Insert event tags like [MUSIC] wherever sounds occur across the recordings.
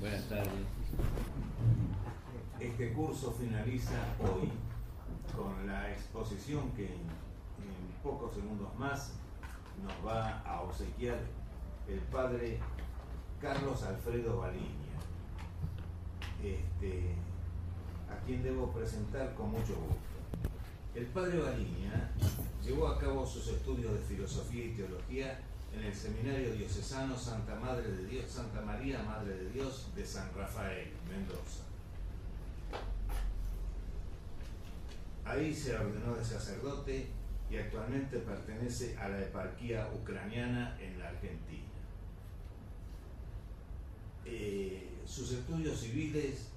Buenas tardes. Este curso finaliza hoy con la exposición que en, pocos segundos más nos va a obsequiar el padre Carlos Alfredo Baliña, este, a quien debo presentar con mucho gusto. El padre Baliña llevó a cabo sus estudios de filosofía y teología en el Seminario Diocesano Santa Madre de Dios, Santa María Madre de Dios de San Rafael, Mendoza. Ahí se ordenó de sacerdote y actualmente pertenece a la eparquía ucraniana en la Argentina. Eh, sus estudios civiles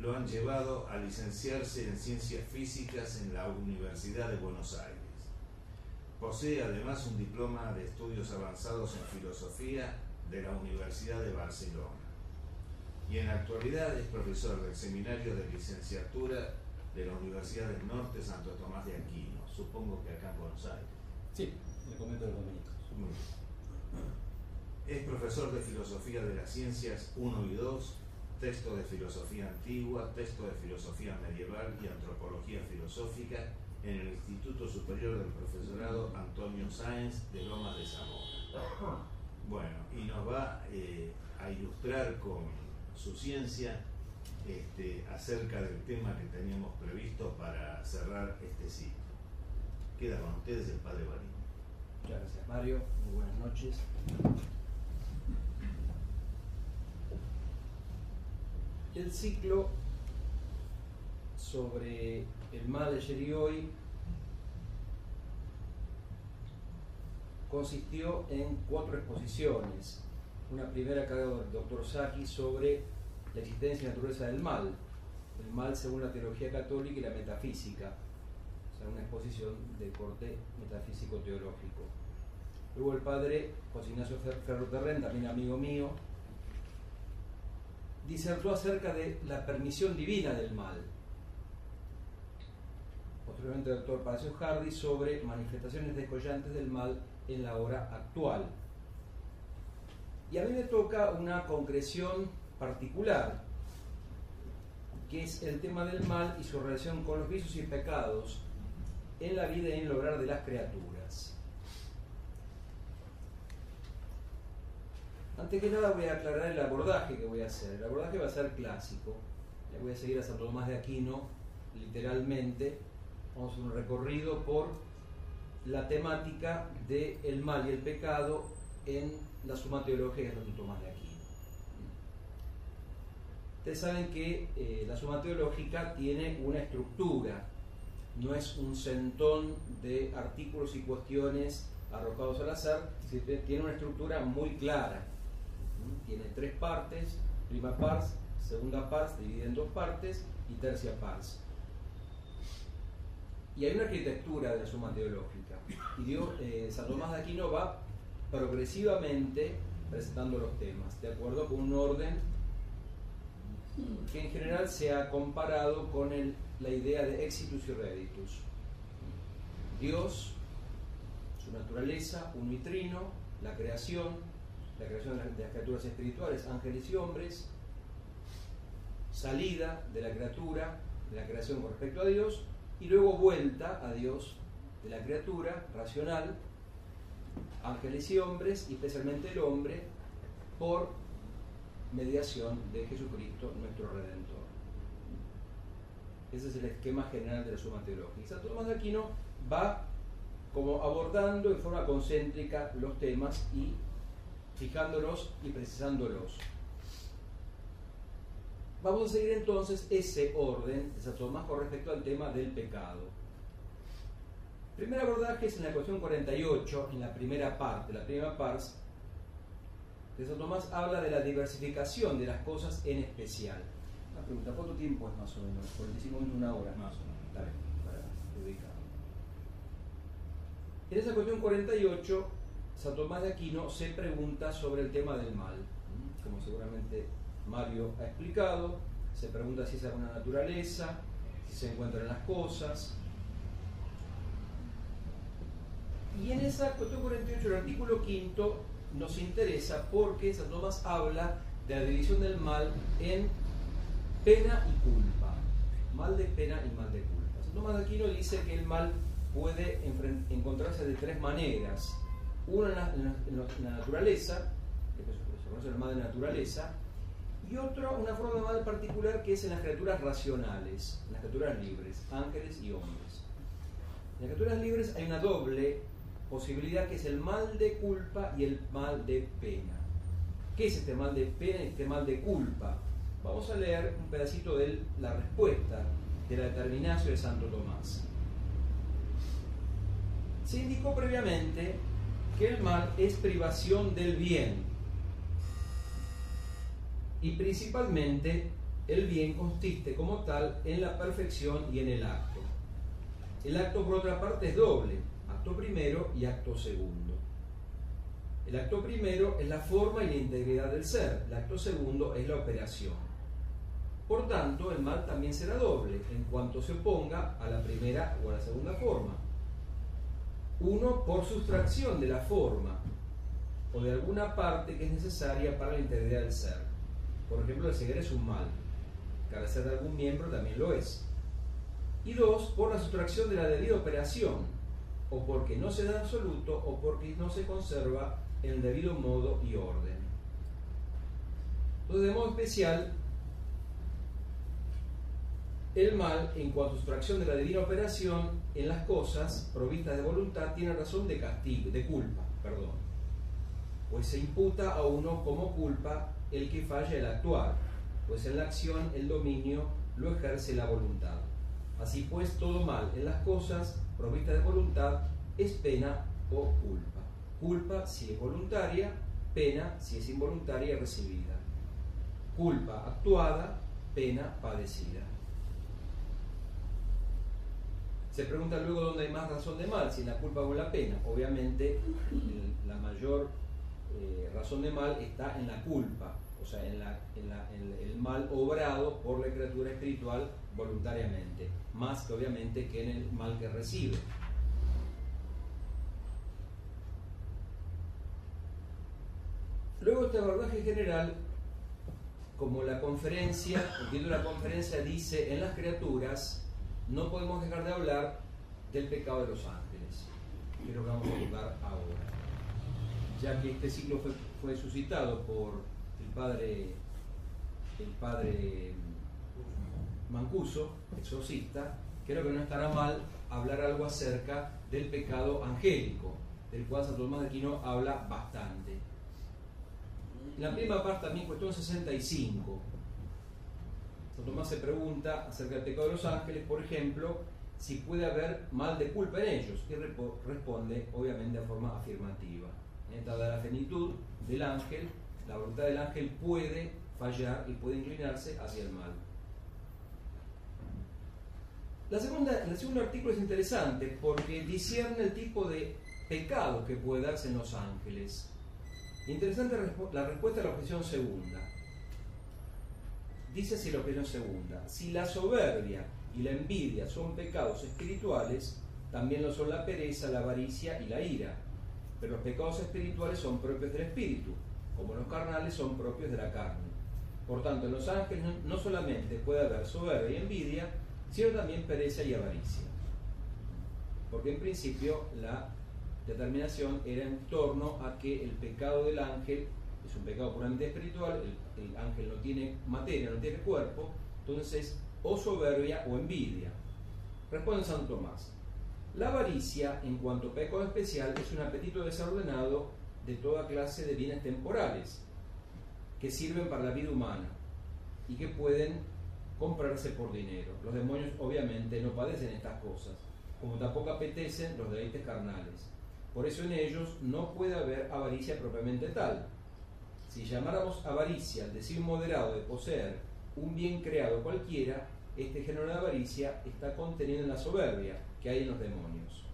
lo han llevado a licenciarse en ciencias físicas en la Universidad de Buenos Aires. Posee además un diploma de estudios avanzados en filosofía de la Universidad de Barcelona. Y en la actualidad es profesor del Seminario de Licenciatura de la Universidad del Norte Santo Tomás de Aquino, supongo que acá en Buenos Aires. Sí, le comento los dominicos. Es profesor de Filosofía de las Ciencias 1 y 2, texto de Filosofía Antigua, texto de Filosofía Medieval y Antropología Filosófica en el Instituto Superior del Profesorado Antonio Sáenz de Lomas de Zamora. Bueno, y nos va eh, a ilustrar con su ciencia este, acerca del tema que teníamos previsto para cerrar este sitio. Queda con ustedes el Padre Barín. Muchas gracias Mario, muy buenas noches. El ciclo sobre el mal de ayer y hoy consistió en cuatro exposiciones. Una primera cargo del doctor Saki sobre la existencia y naturaleza del mal, el mal según la teología católica y la metafísica, o sea, una exposición de corte metafísico-teológico. Luego el padre José Ignacio Ferroterren, también amigo mío, disertó acerca de la permisión divina del mal. Posteriormente el doctor Palacio Hardy sobre manifestaciones descollantes del mal en la hora actual. Y a mí me toca una concreción particular, que es el tema del mal y su relación con los vicios y pecados en la vida y en el obrar de las criaturas. Antes que nada voy a aclarar el abordaje que voy a hacer. El abordaje va a ser clásico. Le voy a seguir a Santo Tomás de Aquino, literalmente. Vamos a hacer un recorrido por la temática del el mal y el pecado en la suma teológica de Santo Tomás de Aquino. Ustedes saben que eh, la suma teológica tiene una estructura, no es un centón de artículos y cuestiones arrojados al azar, tiene una estructura muy clara. Tiene tres partes, prima pars, segunda pars, dividida en dos partes, y tercia pars. Y hay una arquitectura de la suma teológica. Y Dios, eh, San Tomás de Aquino va progresivamente presentando los temas, de acuerdo con un orden que en general se ha comparado con la idea de exitus y reditus. Dios, su naturaleza, un mitrino, la creación, la creación de las, de las criaturas espirituales, ángeles y hombres, salida de la criatura, de la creación con respecto a Dios, y luego vuelta a Dios de la criatura racional, ángeles y hombres, y especialmente el hombre, por mediación de Jesucristo, nuestro Redentor. Ese es el esquema general de la suma teológica. Santo Tomás de Aquino va como abordando en forma concéntrica los temas y fijándolos y precisándolos. Vamos a seguir entonces ese orden de Santo Tomás con respecto al tema del pecado. El primer abordaje es en la cuestión 48, en la primera parte, la primera pars, de Santo Tomás habla de la diversificación de las cosas en especial. Una pregunta, ¿cuánto tiempo es más o menos? 45 minutos, una hora. Más o menos. Está bien, para ubicar. En esa cuestión 48, Santo Tomás de Aquino se pregunta sobre el tema del mal. Como seguramente Mario ha explicado, se pregunta si es alguna naturaleza, si se encuentran las cosas. Y en esa cuestión 48, el artículo quinto nos interesa porque San Tomás habla de la división del mal en pena y culpa. Mal de pena y mal de culpa. Santo Tomás de Aquino dice que el mal puede encontrarse de tres maneras. Una en la, naturaleza, que se conoce el mal de naturaleza, y otra, una forma mal particular que es en las criaturas racionales, en las criaturas libres, ángeles y hombres. En las criaturas libres hay una doble posibilidad que es el mal de culpa y el mal de pena. ¿Qué es este mal de pena y este mal de culpa? Vamos a leer un pedacito de la respuesta de la determinación de Santo Tomás. Se indicó previamente que el mal es privación del bien y principalmente el bien consiste como tal en la perfección y en el acto. El acto por otra parte es doble, acto primero y acto segundo. El acto primero es la forma y la integridad del ser, el acto segundo es la operación. Por tanto, el mal también será doble en cuanto se oponga a la primera o a la segunda forma. Uno por sustracción de la forma o de alguna parte que es necesaria para la integridad del ser. Por ejemplo, el ceguera es un mal. Carecer de algún miembro también lo es. Y dos, por la sustracción de la debida operación, o porque no se da absoluto o porque no se conserva en debido modo y orden. Entonces, de modo especial, el mal, en cuanto a sustracción de la debida operación en las cosas provistas de voluntad, tiene razón de castigo, de culpa, perdón. Pues se imputa a uno como culpa el que falla el actuar, pues en la acción el dominio lo ejerce la voluntad. Así pues, todo mal en las cosas provistas de voluntad es pena o culpa. Culpa si es voluntaria, pena si es involuntaria recibida. Culpa actuada, pena padecida. Se pregunta luego dónde hay más razón de mal, si la culpa o la pena. Obviamente la mayor eh, razón de mal está en la culpa, o sea, en, el mal obrado por la criatura espiritual voluntariamente, más que obviamente que en el mal que recibe. Luego este abordaje general, como la conferencia, entiendo la conferencia dice en las criaturas, no podemos dejar de hablar del pecado de los ángeles, que es que vamos a hablar ahora. Ya que este ciclo fue, suscitado por el padre, el padre Mancuso, exorcista, creo que no estará mal hablar algo acerca del pecado angélico, del cual Santo Tomás de Aquino habla bastante. La primera parte también, cuestión 65, Santo Tomás se pregunta acerca del pecado de los ángeles, por ejemplo, si puede haber mal de culpa en ellos, y responde obviamente de forma afirmativa. En esta de la del ángel, la voluntad del ángel puede fallar y puede inclinarse hacia el mal. La segunda, el segundo artículo es interesante porque discierne el tipo de pecado que puede darse en los ángeles. Interesante la respuesta a la objeción segunda. Dice si la opinión segunda, si la soberbia y la envidia son pecados espirituales, también lo son la pereza, la avaricia y la ira. Pero los pecados espirituales son propios del espíritu, como los carnales son propios de la carne. Por tanto, en los ángeles no solamente puede haber soberbia y envidia, sino también pereza y avaricia. Porque en principio la determinación era en torno a que el pecado del ángel es un pecado puramente espiritual, el, ángel no tiene materia, no tiene cuerpo, entonces o soberbia o envidia. Responde San Tomás. La avaricia, en cuanto pecado especial, es un apetito desordenado de toda clase de bienes temporales que sirven para la vida humana y que pueden comprarse por dinero. Los demonios obviamente no padecen estas cosas, como tampoco apetecen los deleites carnales. Por eso en ellos no puede haber avaricia propiamente tal, si llamáramos avaricia al deseo moderado de poseer un bien creado cualquiera, este género de avaricia está contenido en la soberbia que hay en los demonios.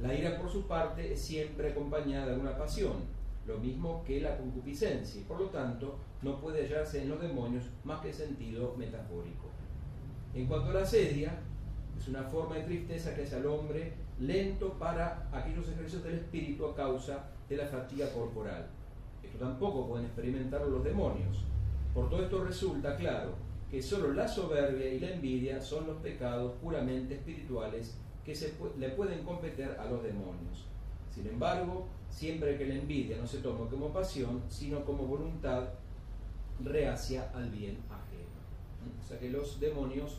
La ira, por su parte, es siempre acompañada de alguna pasión, lo mismo que la concupiscencia, y por lo tanto no puede hallarse en los demonios más que sentido metafórico. En cuanto a la sedia, es una forma de tristeza que hace al hombre lento para aquellos ejercicios del espíritu a causa de la fatiga corporal. Esto tampoco pueden experimentarlo los demonios. Por todo esto resulta claro que solo la soberbia y la envidia son los pecados puramente espirituales que se le pueden competir a los demonios. Sin embargo, siempre que la envidia no se tome como pasión, sino como voluntad reacia al bien ajeno. O sea que los demonios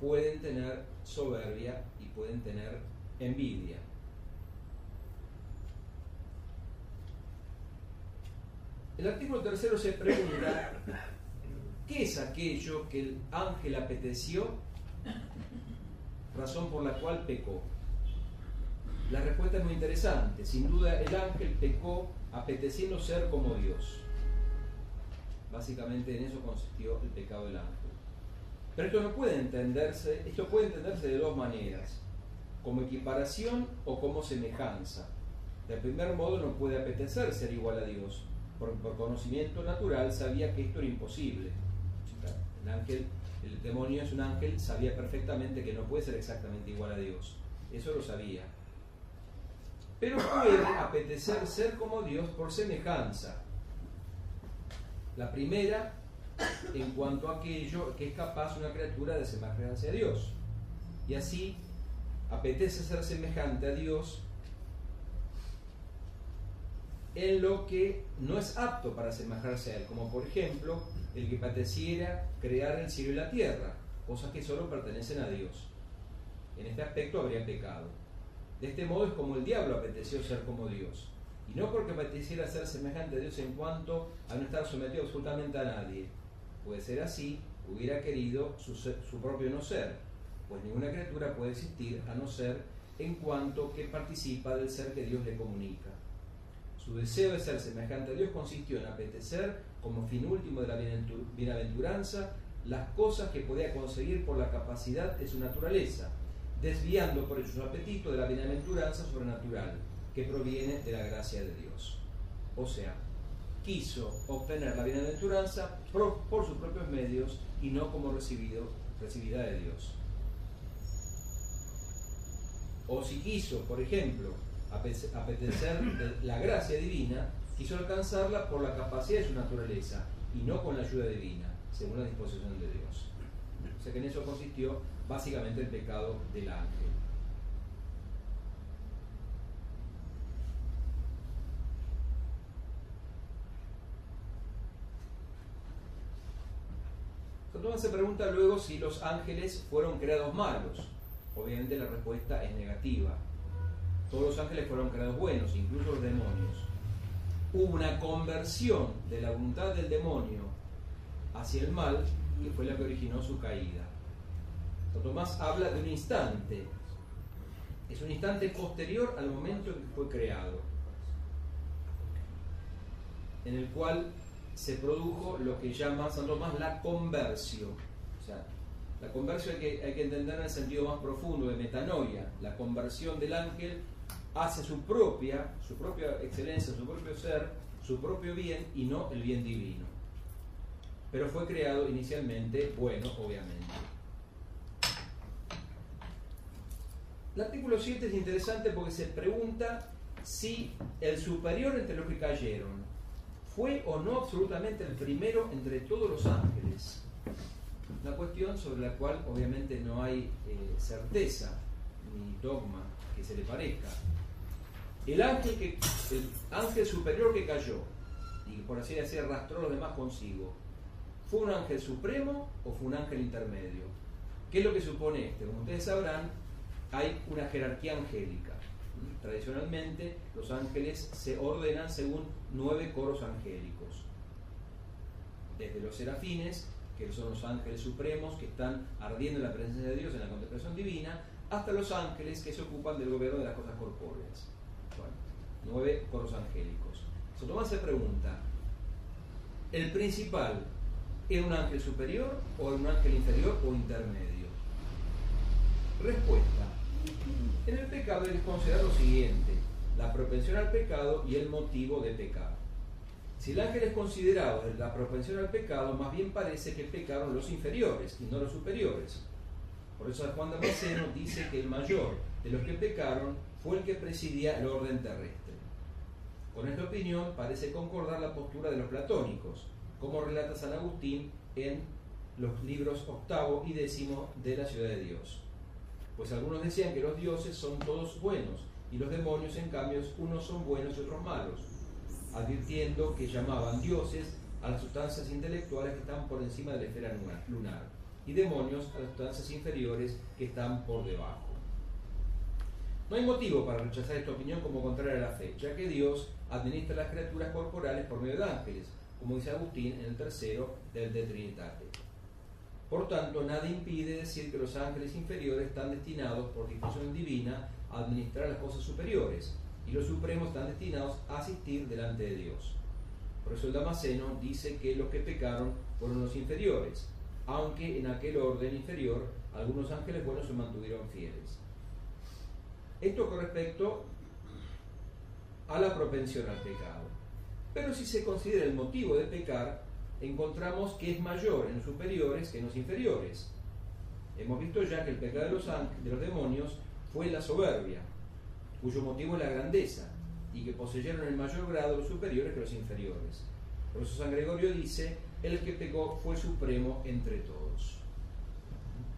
pueden tener soberbia y pueden tener envidia. El artículo tercero se pregunta, ¿qué es aquello que el ángel apeteció? Razón por la cual pecó. La respuesta es muy interesante. Sin duda el ángel pecó apeteciendo ser como Dios. Básicamente en eso consistió el pecado del ángel. Pero esto no puede entenderse, esto puede entenderse de dos maneras, como equiparación o como semejanza. De primer modo no puede apetecer ser igual a Dios. Por, por conocimiento natural sabía que esto era imposible. El ángel, el demonio es un ángel, sabía perfectamente que no puede ser exactamente igual a Dios. Eso lo sabía pero puede apetecer ser como Dios por semejanza. La primera, en cuanto a aquello que es capaz una criatura de semejarse a Dios. Y así apetece ser semejante a Dios en lo que no es apto para semejarse a Él, como por ejemplo el que apeteciera crear el cielo y la tierra, cosas que solo pertenecen a Dios. En este aspecto habría pecado. De este modo es como el diablo apeteció ser como Dios. Y no porque apeteciera ser semejante a Dios en cuanto a no estar sometido absolutamente a nadie. Puede ser así, hubiera querido su, su propio no ser, pues ninguna criatura puede existir a no ser en cuanto que participa del ser que Dios le comunica. Su deseo de ser semejante a Dios consistió en apetecer, como fin último de la bienaventuranza, las cosas que podía conseguir por la capacidad de su naturaleza, desviando por su apetito de la bienaventuranza sobrenatural que proviene de la gracia de Dios. O sea, quiso obtener la bienaventuranza por, sus propios medios y no como recibido, recibida de Dios. O si quiso, por ejemplo, apetecer la gracia divina, quiso alcanzarla por la capacidad de su naturaleza y no con la ayuda divina, según la disposición de Dios. O sea que en eso consistió básicamente el pecado del ángel. Entonces se pregunta luego si los ángeles fueron creados malos. Obviamente la respuesta es negativa. Todos los ángeles fueron creados buenos, incluso los demonios. Hubo una conversión de la voluntad del demonio hacia el mal que fue la que originó su caída. Tomás habla de un instante. Es un instante posterior al momento en que fue creado, en el cual se produjo lo que llama San Tomás la conversión. O sea, la conversión hay que, hay que entender en el sentido más profundo de metanoia, la conversión del ángel hacia su propia, su propia excelencia, su propio ser, su propio bien y no el bien divino. Pero fue creado inicialmente bueno, obviamente. El artículo 7 es interesante porque se pregunta si el superior entre los que cayeron fue o no absolutamente el primero entre todos los ángeles. Una cuestión sobre la cual obviamente no hay eh, certeza ni dogma que se le parezca. El ángel, que, el ángel superior que cayó y por así decir arrastró a los demás consigo, ¿fue un ángel supremo o fue un ángel intermedio? ¿Qué es lo que supone este? Como ustedes sabrán, hay una jerarquía angélica. Tradicionalmente los ángeles se ordenan según nueve coros angélicos. Desde los serafines, que son los ángeles supremos que están ardiendo en la presencia de Dios en la contemplación divina, hasta los ángeles que se ocupan del gobierno de las cosas corpóreas. Bueno, nueve coros angélicos. Tomás se pregunta, ¿el principal es un ángel superior o un ángel inferior o intermedio? Respuesta. En el pecado que considerar lo siguiente, la propensión al pecado y el motivo de pecar. Si el ángel es considerado la propensión al pecado, más bien parece que pecaron los inferiores y no los superiores. Por eso Juan de Damasceno dice que el mayor de los que pecaron fue el que presidía el orden terrestre. Con esta opinión parece concordar la postura de los platónicos, como relata San Agustín en los libros octavo y décimo de la ciudad de Dios. Pues algunos decían que los dioses son todos buenos y los demonios en cambio unos son buenos y otros malos, advirtiendo que llamaban dioses a las sustancias intelectuales que están por encima de la esfera lunar y demonios a las sustancias inferiores que están por debajo. No hay motivo para rechazar esta opinión como contraria a la fe, ya que Dios administra las criaturas corporales por medio de ángeles, como dice Agustín en el tercero del De Trinitate. Por tanto, nada impide decir que los ángeles inferiores están destinados por disposición divina a administrar las cosas superiores y los supremos están destinados a asistir delante de Dios. Por eso el Damasceno dice que los que pecaron fueron los inferiores, aunque en aquel orden inferior algunos ángeles buenos se mantuvieron fieles. Esto con respecto a la propensión al pecado. Pero si se considera el motivo de pecar, encontramos que es mayor en los superiores que en los inferiores. Hemos visto ya que el pecado de los, de los demonios fue la soberbia, cuyo motivo es la grandeza, y que poseyeron en mayor grado los superiores que los inferiores. Por eso San Gregorio dice, el que pecó fue supremo entre todos.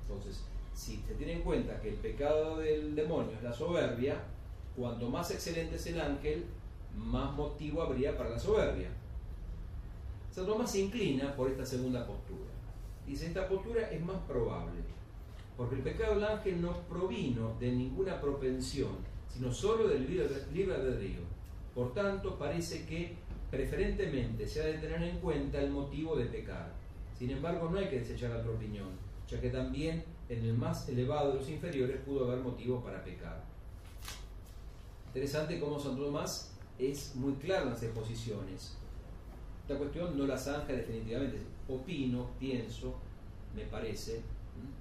Entonces, si se tiene en cuenta que el pecado del demonio es la soberbia, cuanto más excelente es el ángel, más motivo habría para la soberbia. Santo Tomás se inclina por esta segunda postura. Dice, esta postura es más probable, porque el pecado del ángel no provino de ninguna propensión, sino solo del libre albedrío. Por tanto, parece que preferentemente se ha de tener en cuenta el motivo de pecar. Sin embargo, no hay que desechar la otra opinión, ya que también en el más elevado de los inferiores pudo haber motivo para pecar. Interesante cómo Santo Tomás es muy claro en las exposiciones. Esta cuestión no la zanja definitivamente. Opino, pienso, me parece.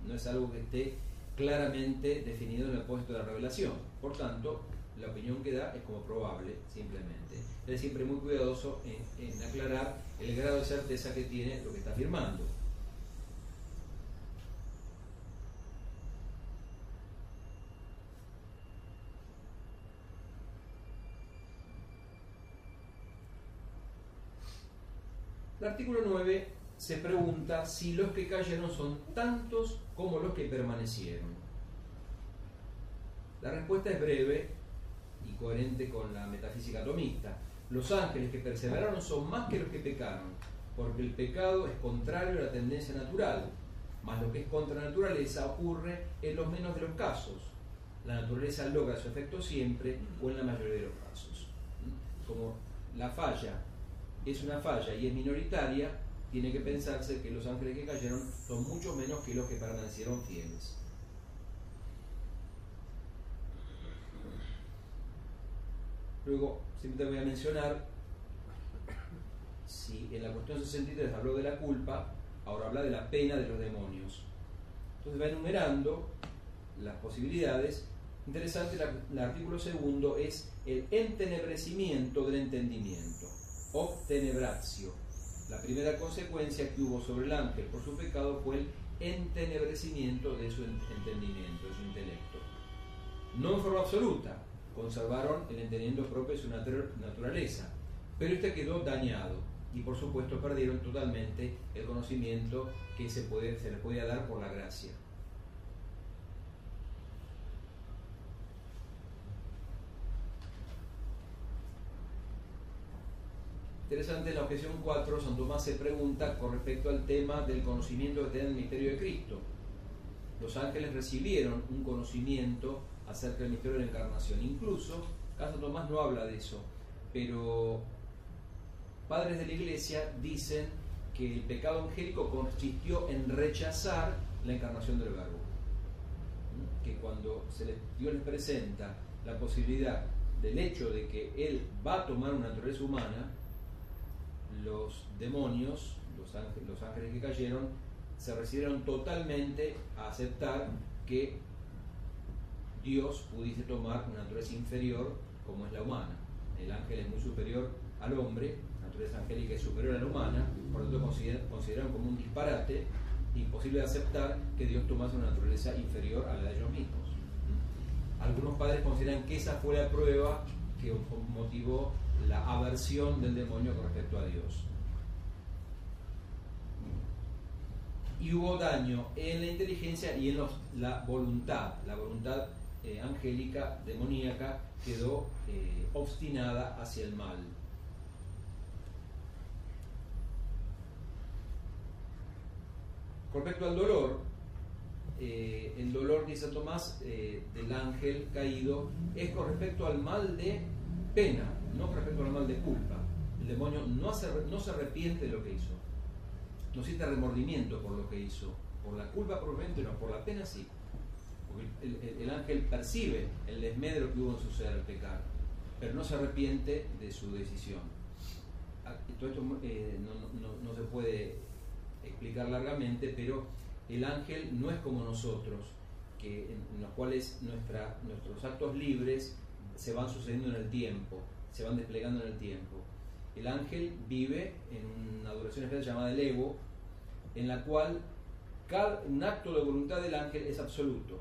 No es algo que esté claramente definido en el puesto de la revelación. Por tanto, la opinión que da es como probable, simplemente. Es siempre muy cuidadoso en, en aclarar el grado de certeza que tiene lo que está afirmando. El artículo 9 se pregunta si los que cayeron son tantos como los que permanecieron. La respuesta es breve y coherente con la metafísica atomista. Los ángeles que perseveraron son más que los que pecaron, porque el pecado es contrario a la tendencia natural, mas lo que es contra la naturaleza ocurre en los menos de los casos. La naturaleza logra su efecto siempre o en la mayoría de los casos. Como la falla es una falla y es minoritaria, tiene que pensarse que los ángeles que cayeron son mucho menos que los que permanecieron fieles. Luego, simplemente voy a mencionar, si en la cuestión 63 habló de la culpa, ahora habla de la pena de los demonios. Entonces va enumerando las posibilidades. Interesante, el artículo segundo es el entenebrecimiento del entendimiento obtenebratio. La primera consecuencia que hubo sobre el ángel por su pecado fue el entenebrecimiento de su entendimiento, de su intelecto. No en forma absoluta, conservaron el entendimiento propio de su naturaleza, pero este quedó dañado y por supuesto perdieron totalmente el conocimiento que se, puede, se les podía dar por la gracia. Interesante, en la objeción 4, San Tomás se pregunta con respecto al tema del conocimiento que tiene el misterio de Cristo. Los ángeles recibieron un conocimiento acerca del misterio de la encarnación. Incluso, San Tomás no habla de eso, pero padres de la iglesia dicen que el pecado angélico consistió en rechazar la encarnación del verbo. Que cuando se Dios les presenta la posibilidad del hecho de que Él va a tomar una naturaleza humana, los demonios, los ángeles, que cayeron, se recibieron totalmente a aceptar que Dios pudiese tomar una naturaleza inferior como es la humana. El ángel es muy superior al hombre, la naturaleza angélica es superior a la humana, por lo tanto consideraron como un disparate imposible de aceptar que Dios tomase una naturaleza inferior a la de ellos mismos. Algunos padres consideran que esa fue la prueba que motivó la aversión del demonio con respecto a Dios. y hubo daño en la inteligencia y en la voluntad. La voluntad eh, angélica, demoníaca, quedó eh, obstinada hacia el mal. Con respecto al dolor, eh, el dolor, dice Tomás, del ángel caído es con respecto al mal de pena, no respecto al mal de culpa. El demonio no, se arrepiente de lo que hizo, no siente remordimiento por lo que hizo, por la culpa probablemente no, por la pena sí. Porque el, el- el ángel percibe el desmedro que hubo en su ser al pecar, pero no se arrepiente de su decisión. Ah, Todo esto eh, no, se puede explicar largamente, pero el ángel no es como nosotros, que en, los cuales nuestros actos libres se van sucediendo en el tiempo, se van desplegando en el tiempo. El ángel vive en una duración especial llamada el ego, en la cual cada, un acto de voluntad del ángel es absoluto.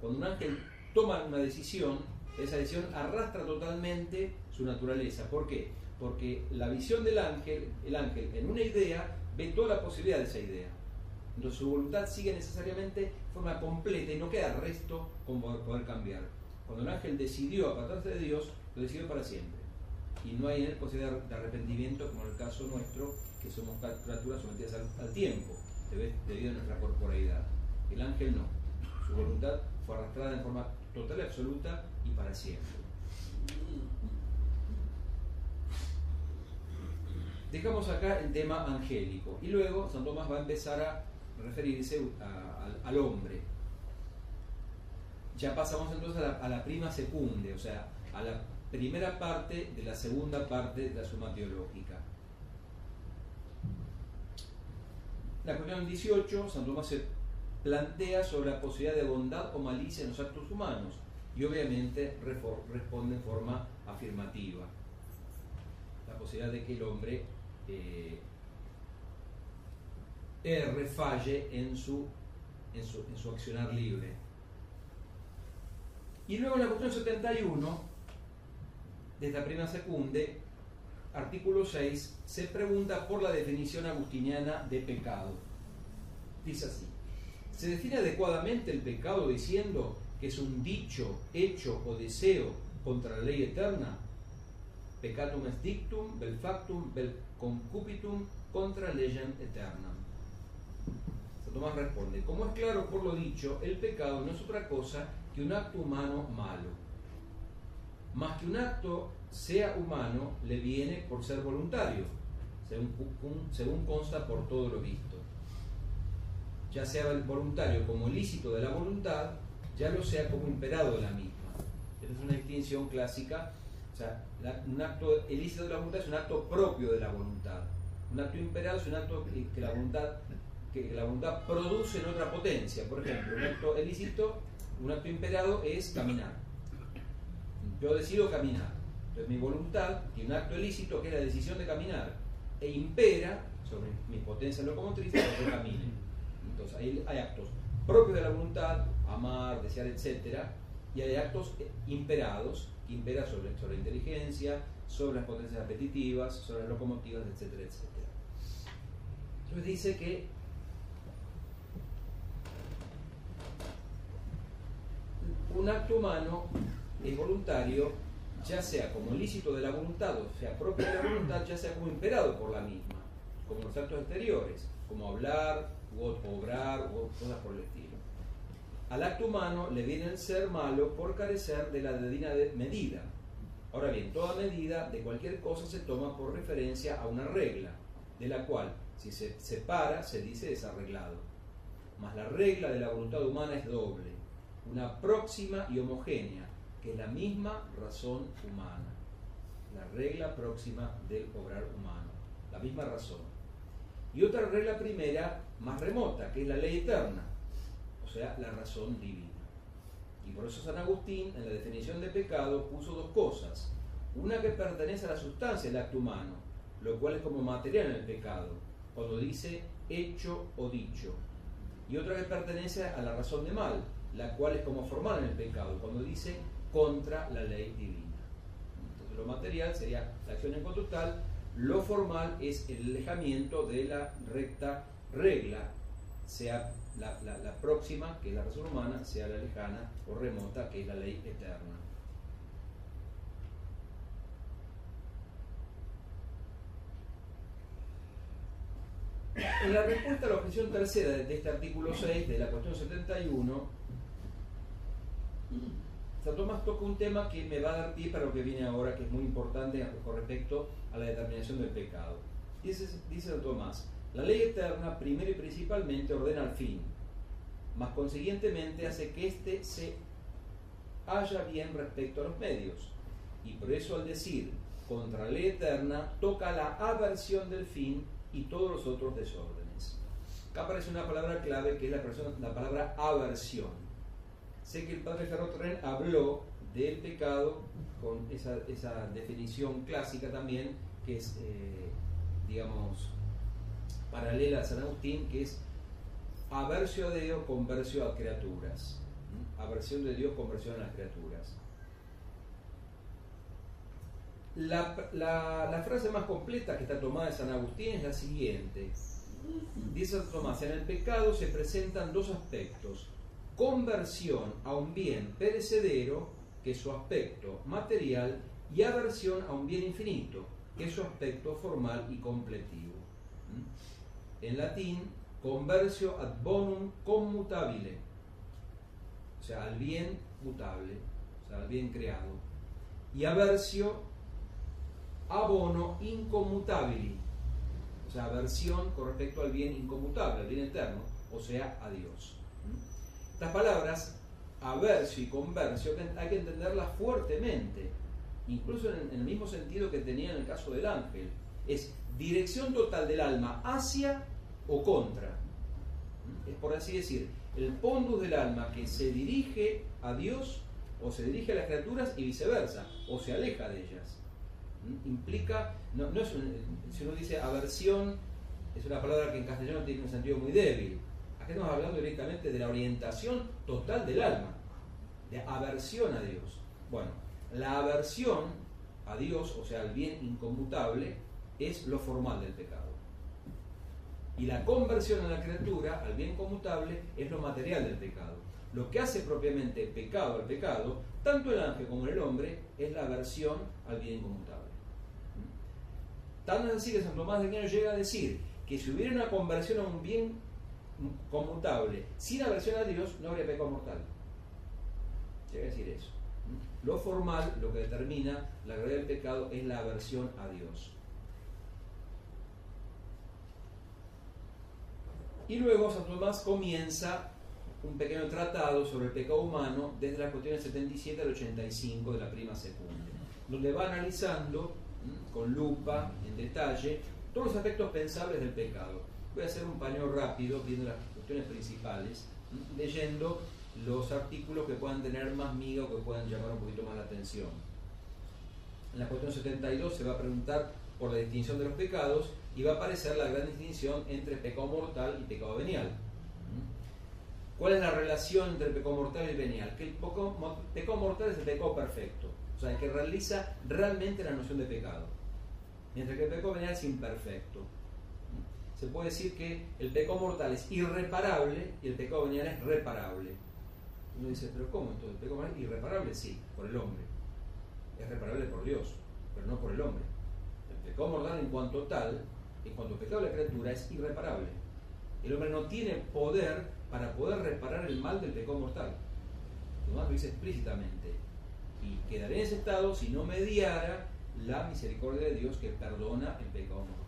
Cuando un ángel toma una decisión, esa decisión arrastra totalmente su naturaleza. ¿Por qué? Porque la visión del ángel, el ángel en una idea, ve toda la posibilidad de esa idea. Entonces su voluntad sigue necesariamente forma completa y no queda resto como poder cambiar. Cuando el ángel decidió apartarse de Dios, lo decidió para siempre. Y no hay en él posibilidad de arrepentimiento como en el caso nuestro, que somos criaturas sometidas al, tiempo, debido a nuestra corporeidad. El ángel no. Su voluntad fue arrastrada en forma total y absoluta y para siempre. Dejamos acá el tema angélico y luego San Tomás va a empezar a referirse al hombre. Ya pasamos entonces a la, a la prima secunde, o sea, a la primera parte de la segunda parte de la suma teológica. La cuestión 18, San Tomás se plantea sobre la posibilidad de bondad o malicia en los actos humanos y obviamente responde en forma afirmativa. La posibilidad de que el hombre eh, erre, falle en su, en, su, en su accionar libre. Y luego en la cuestión 71, de esta primera secunde, artículo 6, se pregunta por la definición agustiniana de pecado. Dice así, ¿se define adecuadamente el pecado diciendo que es un dicho, hecho o deseo contra la ley eterna? Peccatum est dictum, vel factum, vel concupitum contra legem aeternam. San Tomás responde, como es claro por lo dicho, el pecado no es otra cosa que un acto humano malo. Más que un acto sea humano, le viene por ser voluntario, según, consta por todo lo visto. Ya sea voluntario como ilícito de la voluntad, ya lo sea como imperado de la misma. Esta es una distinción clásica. O sea, un acto ilícito de la voluntad es un acto propio de la voluntad. Un acto imperado es un acto que, que la voluntad que la voluntad produce en otra potencia. Por ejemplo, un acto ilícito, un acto imperado es caminar. Yo decido caminar. Entonces mi voluntad tiene un acto ilícito que es la decisión de caminar e impera sobre mi potencia locomotriz que yo camine. Entonces ahí hay actos propios de la voluntad, amar, desear, etc. Y hay actos eh, imperados que imperan sobre, sobre la inteligencia, sobre las potencias apetitivas, sobre las locomotivas, etcétera, etcétera. Entonces dice que un acto humano es voluntario, ya sea como ilícito de la voluntad, o sea, propio de la voluntad, ya sea como imperado por la misma, como los actos exteriores, como hablar, u obrar, o cosas por el estilo. Al acto humano le viene el ser malo por carecer de la dedina de medida. Ahora bien, toda medida de cualquier cosa se toma por referencia a una regla, de la cual, si se separa, se dice desarreglado. Mas la regla de la voluntad humana es doble, una próxima y homogénea, que la misma razón humana. La regla próxima del obrar humano, la misma razón. Y otra regla primera, más remota, que es la ley eterna, o sea, la razón divina. Y por eso San Agustín, en la definición de pecado, puso dos cosas. Una que pertenece a la sustancia del acto humano, lo cual es como material en el pecado, cuando dice hecho o dicho. Y otra que pertenece a la razón de mal, la cual es como formal en el pecado, cuando dice contra la ley divina. Entonces lo material sería la acción en conductal, lo formal es el alejamiento de la recta regla sea la, la- próxima, que es la razón humana, sea la lejana o remota, que es la ley eterna. En la respuesta a la objeción tercera de este artículo 6 de la cuestión 71, San Tomás toca un tema que me va a dar pie para lo que viene ahora, que es muy importante con respecto a la determinación del pecado. Dice, dice San Tomás, la ley eterna primero y principalmente ordena al fin, mas consiguientemente hace que éste se haya bien respecto a los medios. Y por eso al decir contra la ley eterna, toca la aversión del fin y todos los otros desórdenes. Acá aparece una palabra clave que es la, persona- la palabra aversión. Sé que el padre Ferrotren habló del pecado con esa, definición clásica también, que es, eh, digamos, paralela a San Agustín, que es aversio a Dios, conversión a criaturas. Aversión de Dios, conversión a las criaturas. La, la- la frase más completa que está tomada de San Agustín es la siguiente. Dice San Tomás, en el pecado se presentan dos aspectos. Conversión a un bien perecedero, que es su aspecto material, y aversión a un bien infinito, que es su aspecto formal y completivo. ¿Mm? En latín, conversio ad bonum commutabile, o sea, al bien mutable, o sea, al bien creado. Y aversio abono incomutabili, o sea, aversión con respecto al bien incomutable, al bien eterno, o sea, a Dios. Estas palabras, aversio y conversio, hay que entenderlas fuertemente, incluso en, en el mismo sentido que tenía en el caso del ángel. Es dirección total del alma hacia o contra. ¿Mm? Es por así decir, el pondus del alma que se dirige a Dios o se dirige a las criaturas y viceversa, o se aleja de ellas. ¿Mm? Implica, no, no es un- si uno dice aversión, es una palabra que en castellano tiene un sentido muy débil. Aquí estamos hablando directamente de la orientación total del alma, de aversión a Dios. Bueno, la aversión a Dios, o sea, al bien inconmutable, es lo formal del pecado. Y la conversión a la criatura, al bien conmutable, es lo material del pecado. Lo que hace propiamente pecado al pecado, tanto el ángel como el hombre, es la aversión al bien inconmutable. ¿Mm? Tan es así que San Tomás de Aquino llega a decir que si hubiera una conversión a un bien conmutable sin aversión a Dios, no habría pecado mortal. Llega decir eso. Lo formal, lo que determina la gravedad del pecado, es la aversión a Dios. Y luego San Tomás comienza un pequeño tratado sobre el pecado humano desde las cuestiones 77 al 85 de la prima secunda, donde va analizando con lupa, en detalle, todos los aspectos pensables del pecado. Voy a hacer un paño rápido viendo las cuestiones principales, leyendo los artículos que puedan tener más miga o que puedan llamar un poquito más la atención. En la cuestión 72 se va a preguntar por la distinción de los pecados y va a aparecer la gran distinción entre pecado mortal y pecado venial. ¿Cuál es la relación entre el pecado mortal y el venial? Que el mo- pecado mortal es el pecado perfecto, o sea, el que realiza realmente la noción de pecado, mientras que el pecado venial es imperfecto. Se puede decir que el pecado mortal es irreparable y el pecado venial es reparable. Uno dice, pero ¿cómo entonces? ¿El pecado mortal es irreparable? Sí, por el hombre. Es reparable por Dios, pero no por el hombre. El pecado mortal en cuanto tal, en cuanto pecado de la criatura, es irreparable. El hombre no tiene poder para poder reparar el mal del pecado mortal. Tomás lo dice explícitamente. Y quedaré en ese estado si no mediara la misericordia de Dios que perdona el pecado mortal.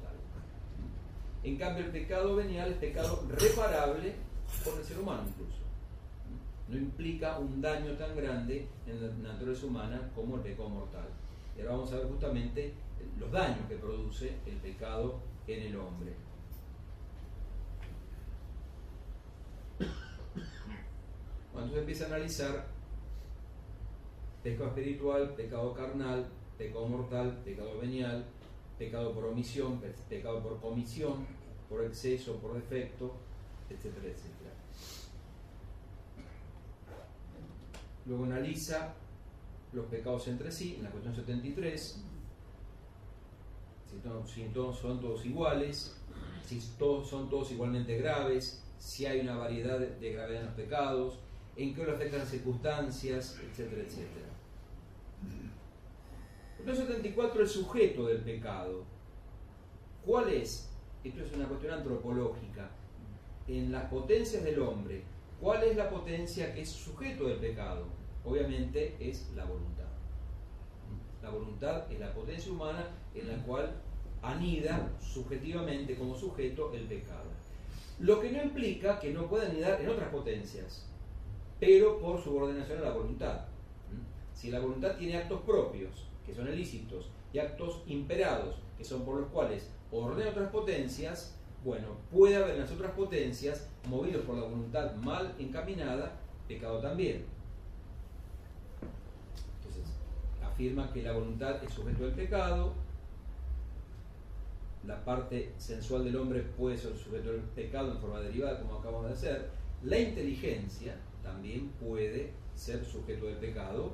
En cambio, el pecado venial es pecado reparable por el ser humano incluso. No implica un daño tan grande en la naturaleza humana como el pecado mortal. Y ahora vamos a ver justamente los daños que produce el pecado en el hombre. Bueno, entonces empieza a analizar pecado espiritual, pecado carnal, pecado mortal, pecado venial, pecado por omisión, pe- pecado por comisión, por exceso, por defecto, etcétera, etcétera. Luego analiza los pecados entre sí, en la cuestión 73, si, to- si todos son todos iguales, si todos, son todos igualmente graves, si hay una variedad de gravedad en los pecados, en qué lo afectan las circunstancias, etcétera, etcétera. 74 el sujeto del pecado. ¿Cuál es? Esto es una cuestión antropológica. En las potencias del hombre, ¿cuál es la potencia que es sujeto del pecado? Obviamente es la voluntad. La voluntad es la potencia humana en la cual anida subjetivamente como sujeto el pecado. Lo que no implica que no pueda anidar en otras potencias, pero por subordinación a la voluntad. Si la voluntad tiene actos propios, que son ilícitos, y actos imperados, que son por los cuales ordena otras potencias, bueno, puede haber en las otras potencias, movidos por la voluntad mal encaminada, pecado también. Entonces, afirma que la voluntad es sujeto del pecado, la parte sensual del hombre puede ser sujeto del pecado en forma derivada, como acabamos de hacer, la inteligencia también puede ser sujeto del pecado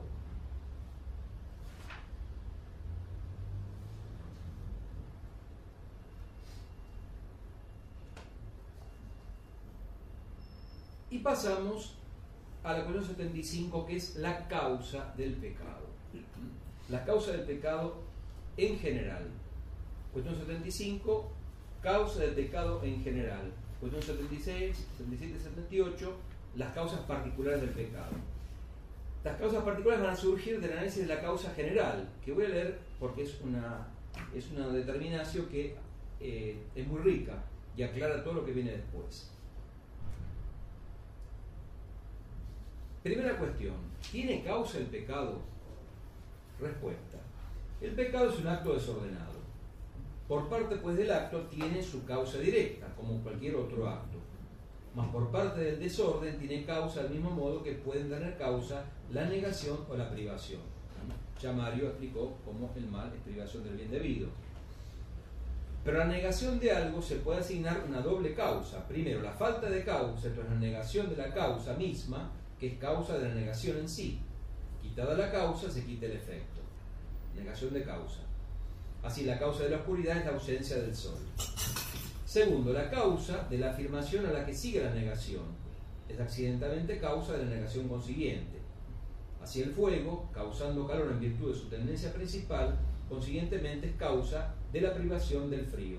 Y pasamos a la cuestión 75, que es la causa del pecado. La causa del pecado en general. Cuestión 75, causa del pecado en general. Cuestión 76, 77 y 78, las causas particulares del pecado. Las causas particulares van a surgir del análisis de la causa general, que voy a leer porque es una, es una determinación que eh, es muy rica y aclara todo lo que viene después. Primera cuestión, ¿tiene causa el pecado? Respuesta. El pecado es un acto desordenado. Por parte pues del acto tiene su causa directa, como cualquier otro acto. Mas por parte del desorden tiene causa del mismo modo que pueden tener causa la negación o la privación. Ya Mario explicó cómo el mal es privación del bien debido. Pero la negación de algo se puede asignar una doble causa. Primero, la falta de causa, esto es la negación de la causa misma, que es causa de la negación en sí. Quitada la causa, se quita el efecto. Negación de causa. Así, la causa de la oscuridad es la ausencia del sol. Segundo, la causa de la afirmación a la que sigue la negación. Es accidentalmente causa de la negación consiguiente. Así el fuego, causando calor en virtud de su tendencia principal, consiguientemente es causa de la privación del frío.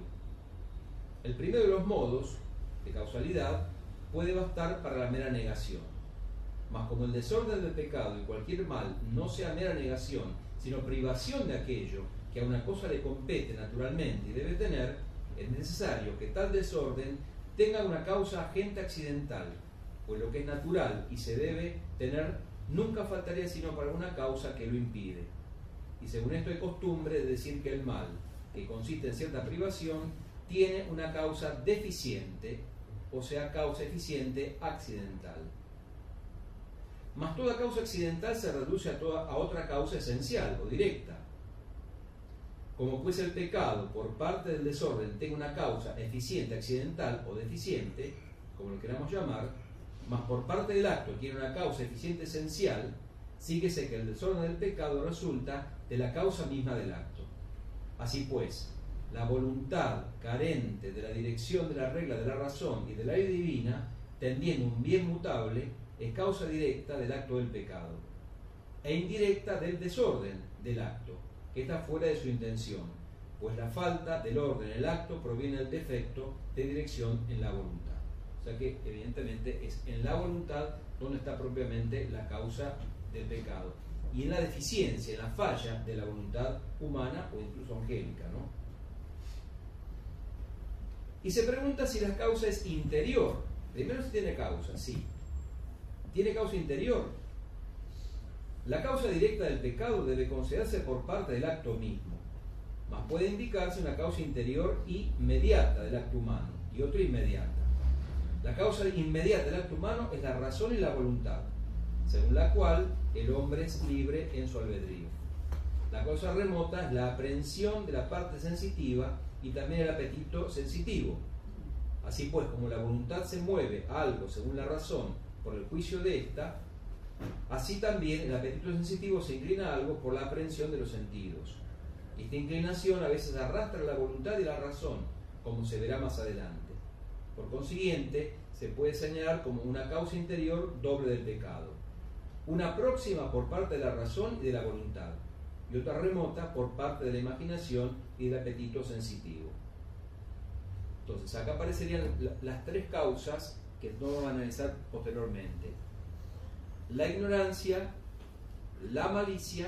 El primero de los modos de causalidad puede bastar para la mera negación. Mas como el desorden del pecado y cualquier mal no sea mera negación, sino privación de aquello que a una cosa le compete naturalmente y debe tener, es necesario que tal desorden tenga una causa agente accidental, pues lo que es natural y se debe tener nunca faltaría sino para una causa que lo impide. Y según esto hay costumbre de decir que el mal, que consiste en cierta privación, tiene una causa deficiente, o sea, causa eficiente accidental. Mas toda causa accidental se reduce a, toda, a otra causa esencial o directa. Como pues el pecado por parte del desorden tenga una causa eficiente, accidental o deficiente, como lo queramos llamar, mas por parte del acto tiene una causa eficiente esencial, síguese que el desorden del pecado resulta de la causa misma del acto. Así pues, la voluntad carente de la dirección de la regla de la razón y de la ley divina, tendiendo un bien mutable, es causa directa del acto del pecado e indirecta del desorden del acto, que está fuera de su intención, pues la falta del orden en el acto proviene del defecto de dirección en la voluntad. O sea que evidentemente es en la voluntad donde está propiamente la causa del pecado y en la deficiencia, en la falla de la voluntad humana o incluso angélica. ¿no? Y se pregunta si la causa es interior. Primero si tiene causa, sí tiene causa interior. La causa directa del pecado debe considerarse por parte del acto mismo, mas puede indicarse una causa interior inmediata del acto humano y otra inmediata. La causa inmediata del acto humano es la razón y la voluntad, según la cual el hombre es libre en su albedrío. La causa remota es la aprehensión de la parte sensitiva y también el apetito sensitivo. Así pues, como la voluntad se mueve a algo según la razón por el juicio de esta, así también el apetito sensitivo se inclina algo por la aprehensión de los sentidos. Esta inclinación a veces arrastra la voluntad y la razón, como se verá más adelante. Por consiguiente, se puede señalar como una causa interior doble del pecado. Una próxima por parte de la razón y de la voluntad, y otra remota por parte de la imaginación y del apetito sensitivo. Entonces, acá aparecerían las tres causas que vamos a analizar posteriormente. La ignorancia, la malicia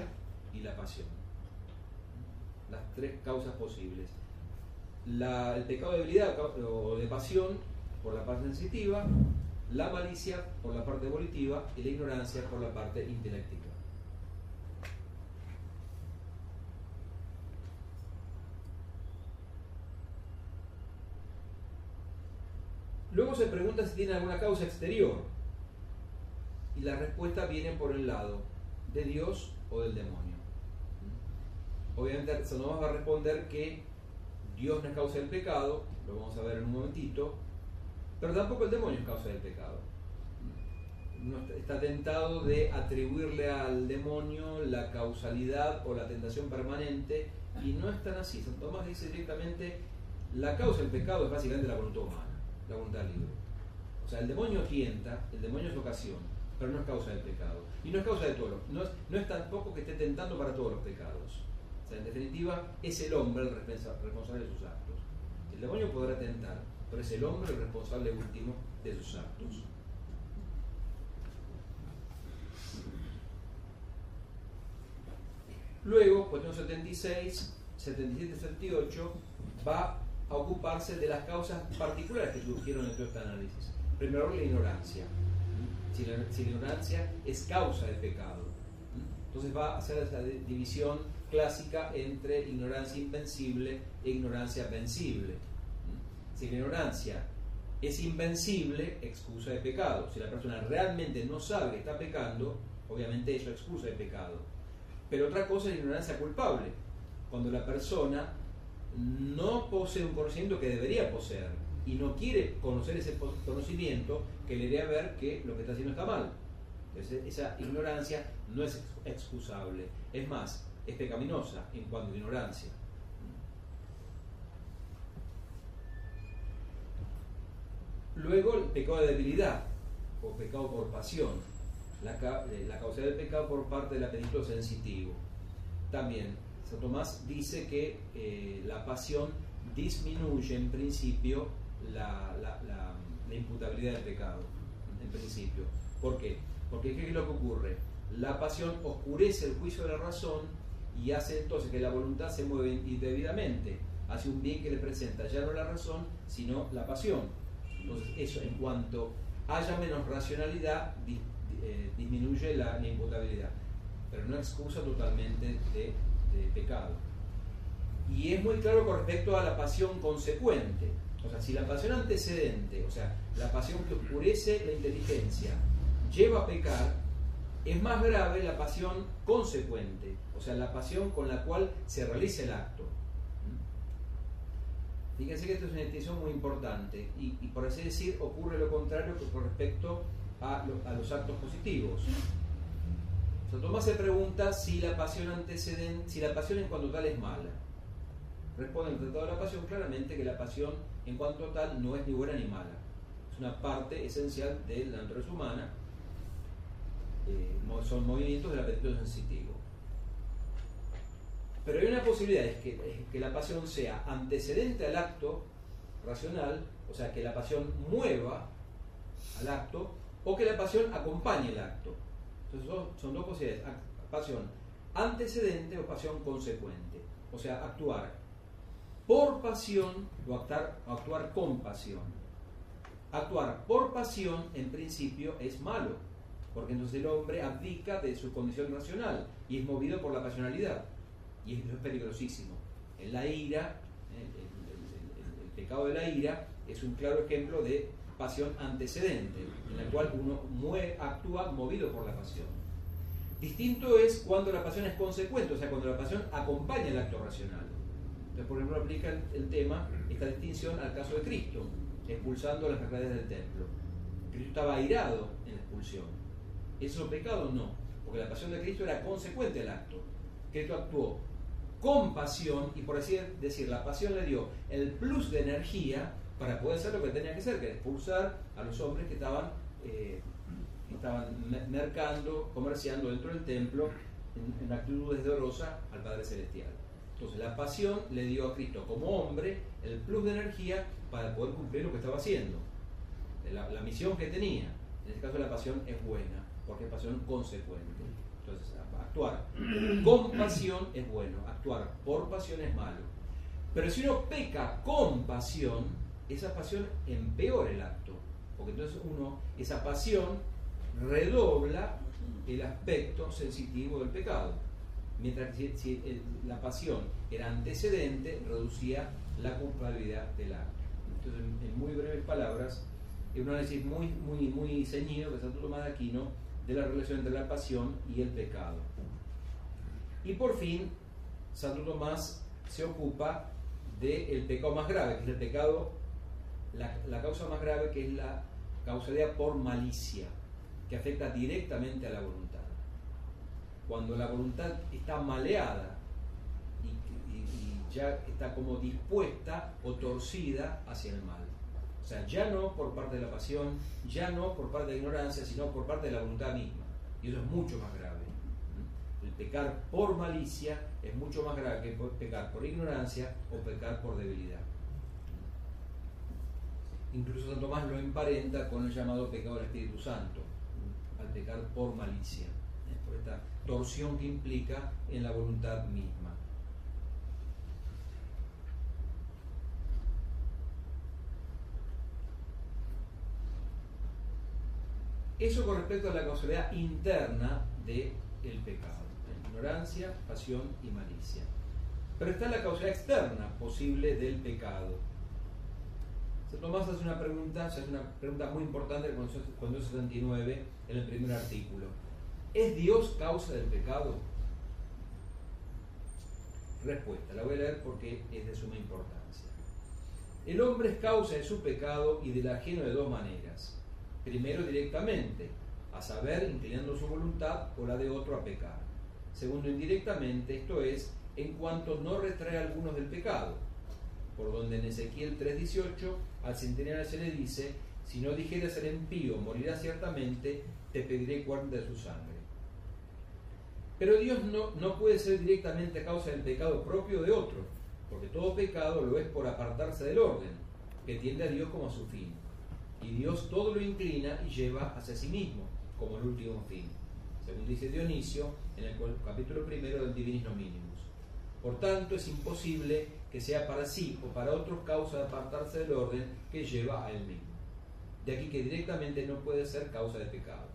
y la pasión. Las tres causas posibles. el pecado de debilidad o de pasión por la parte sensitiva, la malicia por la parte volitiva y la ignorancia por la parte intelectiva. Luego se pregunta si tiene alguna causa exterior. Y la respuesta viene por el lado de Dios o del demonio. Obviamente nos va a responder que Dios no es causa del pecado, lo vamos a ver en un momentito, pero tampoco el demonio es causa del pecado. Está tentado de atribuirle al demonio la causalidad o la tentación permanente y no es tan así. San Tomás dice directamente, la causa del pecado es básicamente la voluntad humana la voluntad libre. O sea, el demonio tienta, el demonio es ocasión, pero no es causa del pecado. Y no es causa de todo, no es, no es tampoco que esté tentando para todos los pecados. O sea, en definitiva, es el hombre el responsable de sus actos. El demonio podrá tentar, pero es el hombre el responsable último de sus actos. Luego, cuestión 76, 77, 78, va a ocuparse de las causas particulares que surgieron en todo este análisis. Primero, la ignorancia. Si la, ignorancia es causa del pecado. Entonces va a hacer esa división clásica entre ignorancia invencible e ignorancia vencible. Si la ignorancia es invencible, excusa de pecado. Si la persona realmente no sabe que está pecando, obviamente eso excusa de pecado. Pero otra cosa es la ignorancia culpable. Cuando la persona no posee un conocimiento que debería poseer y no quiere conocer ese conocimiento que le dé ver que lo que está haciendo está mal. esa ignorancia no es excusable, es más, es pecaminosa en cuanto a ignorancia. Luego el pecado de debilidad o pecado por pasión, la, la causa del pecado por parte del apetito sensitivo. También Tomás dice que eh, la pasión disminuye en principio la, imputabilidad del pecado, en principio. ¿Por qué? Porque ¿qué es lo que ocurre? La pasión oscurece el juicio de la razón y hace entonces que la voluntad se mueva indebidamente, hace un bien que le presenta ya no la razón, sino la pasión. Entonces eso en cuanto haya menos racionalidad, eh, disminuye la, la imputabilidad, pero no excusa totalmente de pecado. Y es muy claro con respecto a la pasión consecuente. O sea, si la pasión antecedente, o sea, la pasión que oscurece la inteligencia, lleva a pecar, es más grave la pasión consecuente, o sea, la pasión con la cual se realiza el acto. Fíjense que esto es una distinción muy importante y, por así decir ocurre lo contrario con respecto a los actos positivos. Tomás se pregunta si la pasión antecedente, si la pasión en cuanto tal es mala. Responde el Tratado de la Pasión claramente que la pasión en cuanto tal no es ni buena ni mala. Es una parte esencial de la naturaleza humana. Eh, son movimientos del apetito sensitivo. Pero hay una posibilidad, es que, es que la pasión sea antecedente al acto racional, o sea, que la pasión mueva al acto, o que la pasión acompañe el acto. Entonces son, dos posibilidades, pasión antecedente o pasión consecuente. O sea, actuar por pasión o actuar, actuar con pasión. Actuar por pasión en principio es malo, porque entonces el hombre abdica de su condición racional y es movido por la pasionalidad. Y eso es peligrosísimo. En la ira, el, pecado de la ira es un claro ejemplo de pasión antecedente, en la cual uno actúa movido por la pasión. Distinto es cuando la pasión es consecuente, o sea, cuando la pasión acompaña el acto racional. Entonces, por ejemplo, aplica el, tema, esta distinción al caso de Cristo, expulsando las mercaderes del templo. Cristo estaba airado en la expulsión. ¿Eso es pecado? No, porque la pasión de Cristo era consecuente al acto. Cristo actuó con pasión, y por así decir, la pasión le dio el plus de energía para poder hacer lo que tenía que hacer, que era expulsar a los hombres que estaban, eh, estaban mercando, comerciando dentro del templo en, en actitudes de al Padre Celestial. Entonces la pasión le dio a Cristo como hombre el plus de energía para poder cumplir lo que estaba haciendo, la, la misión que tenía. En este caso la pasión es buena, porque es pasión consecuente. Entonces, actuar con pasión es bueno, actuar por pasión es malo. Pero si uno peca con pasión, esa pasión empeora el acto, porque entonces uno, esa pasión redobla el aspecto sensitivo del pecado. Mientras que si, la pasión era antecedente, reducía la culpabilidad del acto. Entonces, en, muy breves palabras, es un análisis muy, muy, muy ceñido que Santo Tomás de Aquino de la relación entre la pasión y el pecado. Y por fin, Santo Tomás se ocupa del pecado más grave, que es el pecado, la, causa más grave, que es la causalidad por malicia, que afecta directamente a la voluntad. Cuando la voluntad está maleada y, y ya está como dispuesta o torcida hacia el mal. O sea, ya no por parte de la pasión, ya no por parte de la ignorancia, sino por parte de la voluntad misma. Y eso es mucho más grave. El pecar por malicia es mucho más grave que pecar por ignorancia o pecar por debilidad. Incluso Santo Tomás lo emparenta con el llamado pecado del Espíritu Santo, al pecar por malicia, por esta torsión que implica en la voluntad misma. Eso con respecto a la causalidad interna del pecado, ignorancia, pasión y malicia. Pero está la causalidad externa posible del pecado. Tomás hace una pregunta, hace una pregunta muy importante cuando 79 en el primer artículo. ¿Es Dios causa del pecado? Respuesta, la voy a leer porque es de suma importancia. El hombre es causa de su pecado y del ajeno de dos maneras Primero directamente, a saber, inclinando su voluntad o la de otro a pecar. Segundo, indirectamente, esto es, en cuanto no retrae algunos del pecado. Por donde en Ezequiel 3.18 al centenario se le dice, si no dijeras ser impío, morirá ciertamente, te pediré cuenta de su sangre. Pero Dios no, no puede ser directamente causa del pecado propio de otro, porque todo pecado lo es por apartarse del orden, que tiende a Dios como a su fin y Dios todo lo inclina y lleva hacia sí mismo, como el último fin, según dice Dionisio en el capítulo primero del Divinismo Minimus. Por tanto, es imposible que sea para sí o para otros causa de apartarse del orden que lleva a él mismo. De aquí que directamente no puede ser causa de pecado.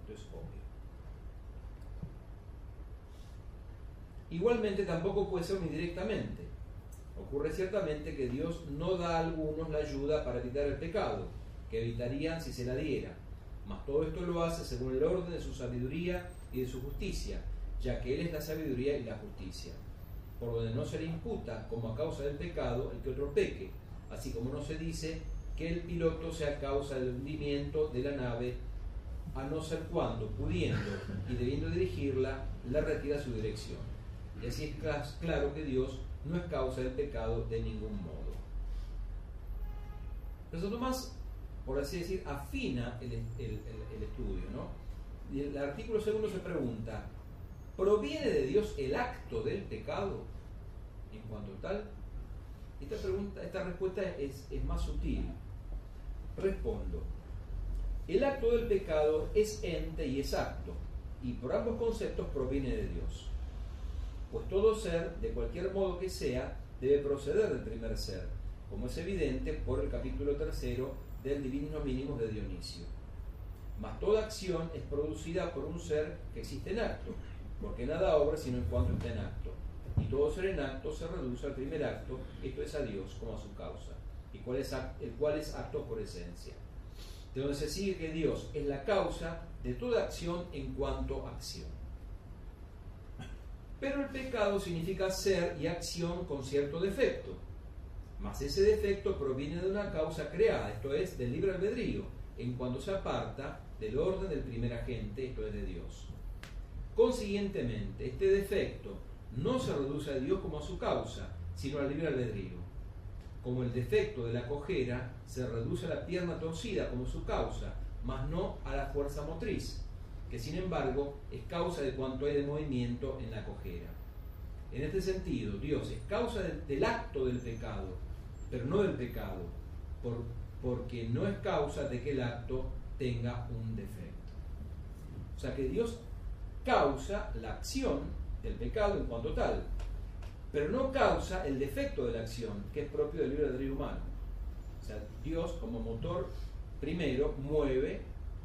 Esto es obvio. Igualmente tampoco puede ser indirectamente. Ocurre ciertamente que Dios no da a algunos la ayuda para evitar el pecado, que evitarían si se la diera. Mas todo esto lo hace según el orden de su sabiduría y de su justicia, ya que Él es la sabiduría y la justicia. Por donde no se le imputa como a causa del pecado el que otro peque, así como no se dice que el piloto sea causa del hundimiento de la nave, a no ser cuando, pudiendo y debiendo dirigirla, la retira su dirección. Y así es claro que Dios no es causa del pecado de ningún modo. Pero Tomás por así decir, afina el, estudio. ¿no? Y el artículo segundo se pregunta, ¿proviene de Dios el acto del pecado? Cuanto tal, esta, pregunta, esta respuesta es, es más sutil. Respondo, el acto del pecado es ente y es acto, y por ambos conceptos proviene de Dios. Pues todo ser, de cualquier modo que sea, debe proceder del primer ser, como es evidente por el capítulo tercero del divino mínimo de Dionisio. Mas toda acción es producida por un ser que existe en acto, porque nada obra sino en cuanto está en acto. Y todo ser en acto se reduce al primer acto, esto es a Dios como a su causa, y cuál es, el cual es acto por esencia. De donde se sigue que Dios es la causa de toda acción en cuanto acción. Pero el pecado significa ser y acción con cierto defecto, mas ese defecto proviene de una causa creada, esto es, del libre albedrío, en cuanto se aparta del orden del primer agente, esto es de Dios. Consiguientemente, este defecto, no se reduce a Dios como a su causa, sino al libre albedrío. Como el defecto de la cojera se reduce a la pierna torcida como su causa, mas no a la fuerza motriz, que sin embargo es causa de cuanto hay de movimiento en la cojera. En este sentido, Dios es causa del, acto del pecado, pero no del pecado, porque no es causa de que el acto tenga un defecto. O sea que Dios causa la acción del pecado en cuanto tal, pero no causa el defecto de la acción, que es propio del libre albedrío humano. O sea, Dios como motor primero mueve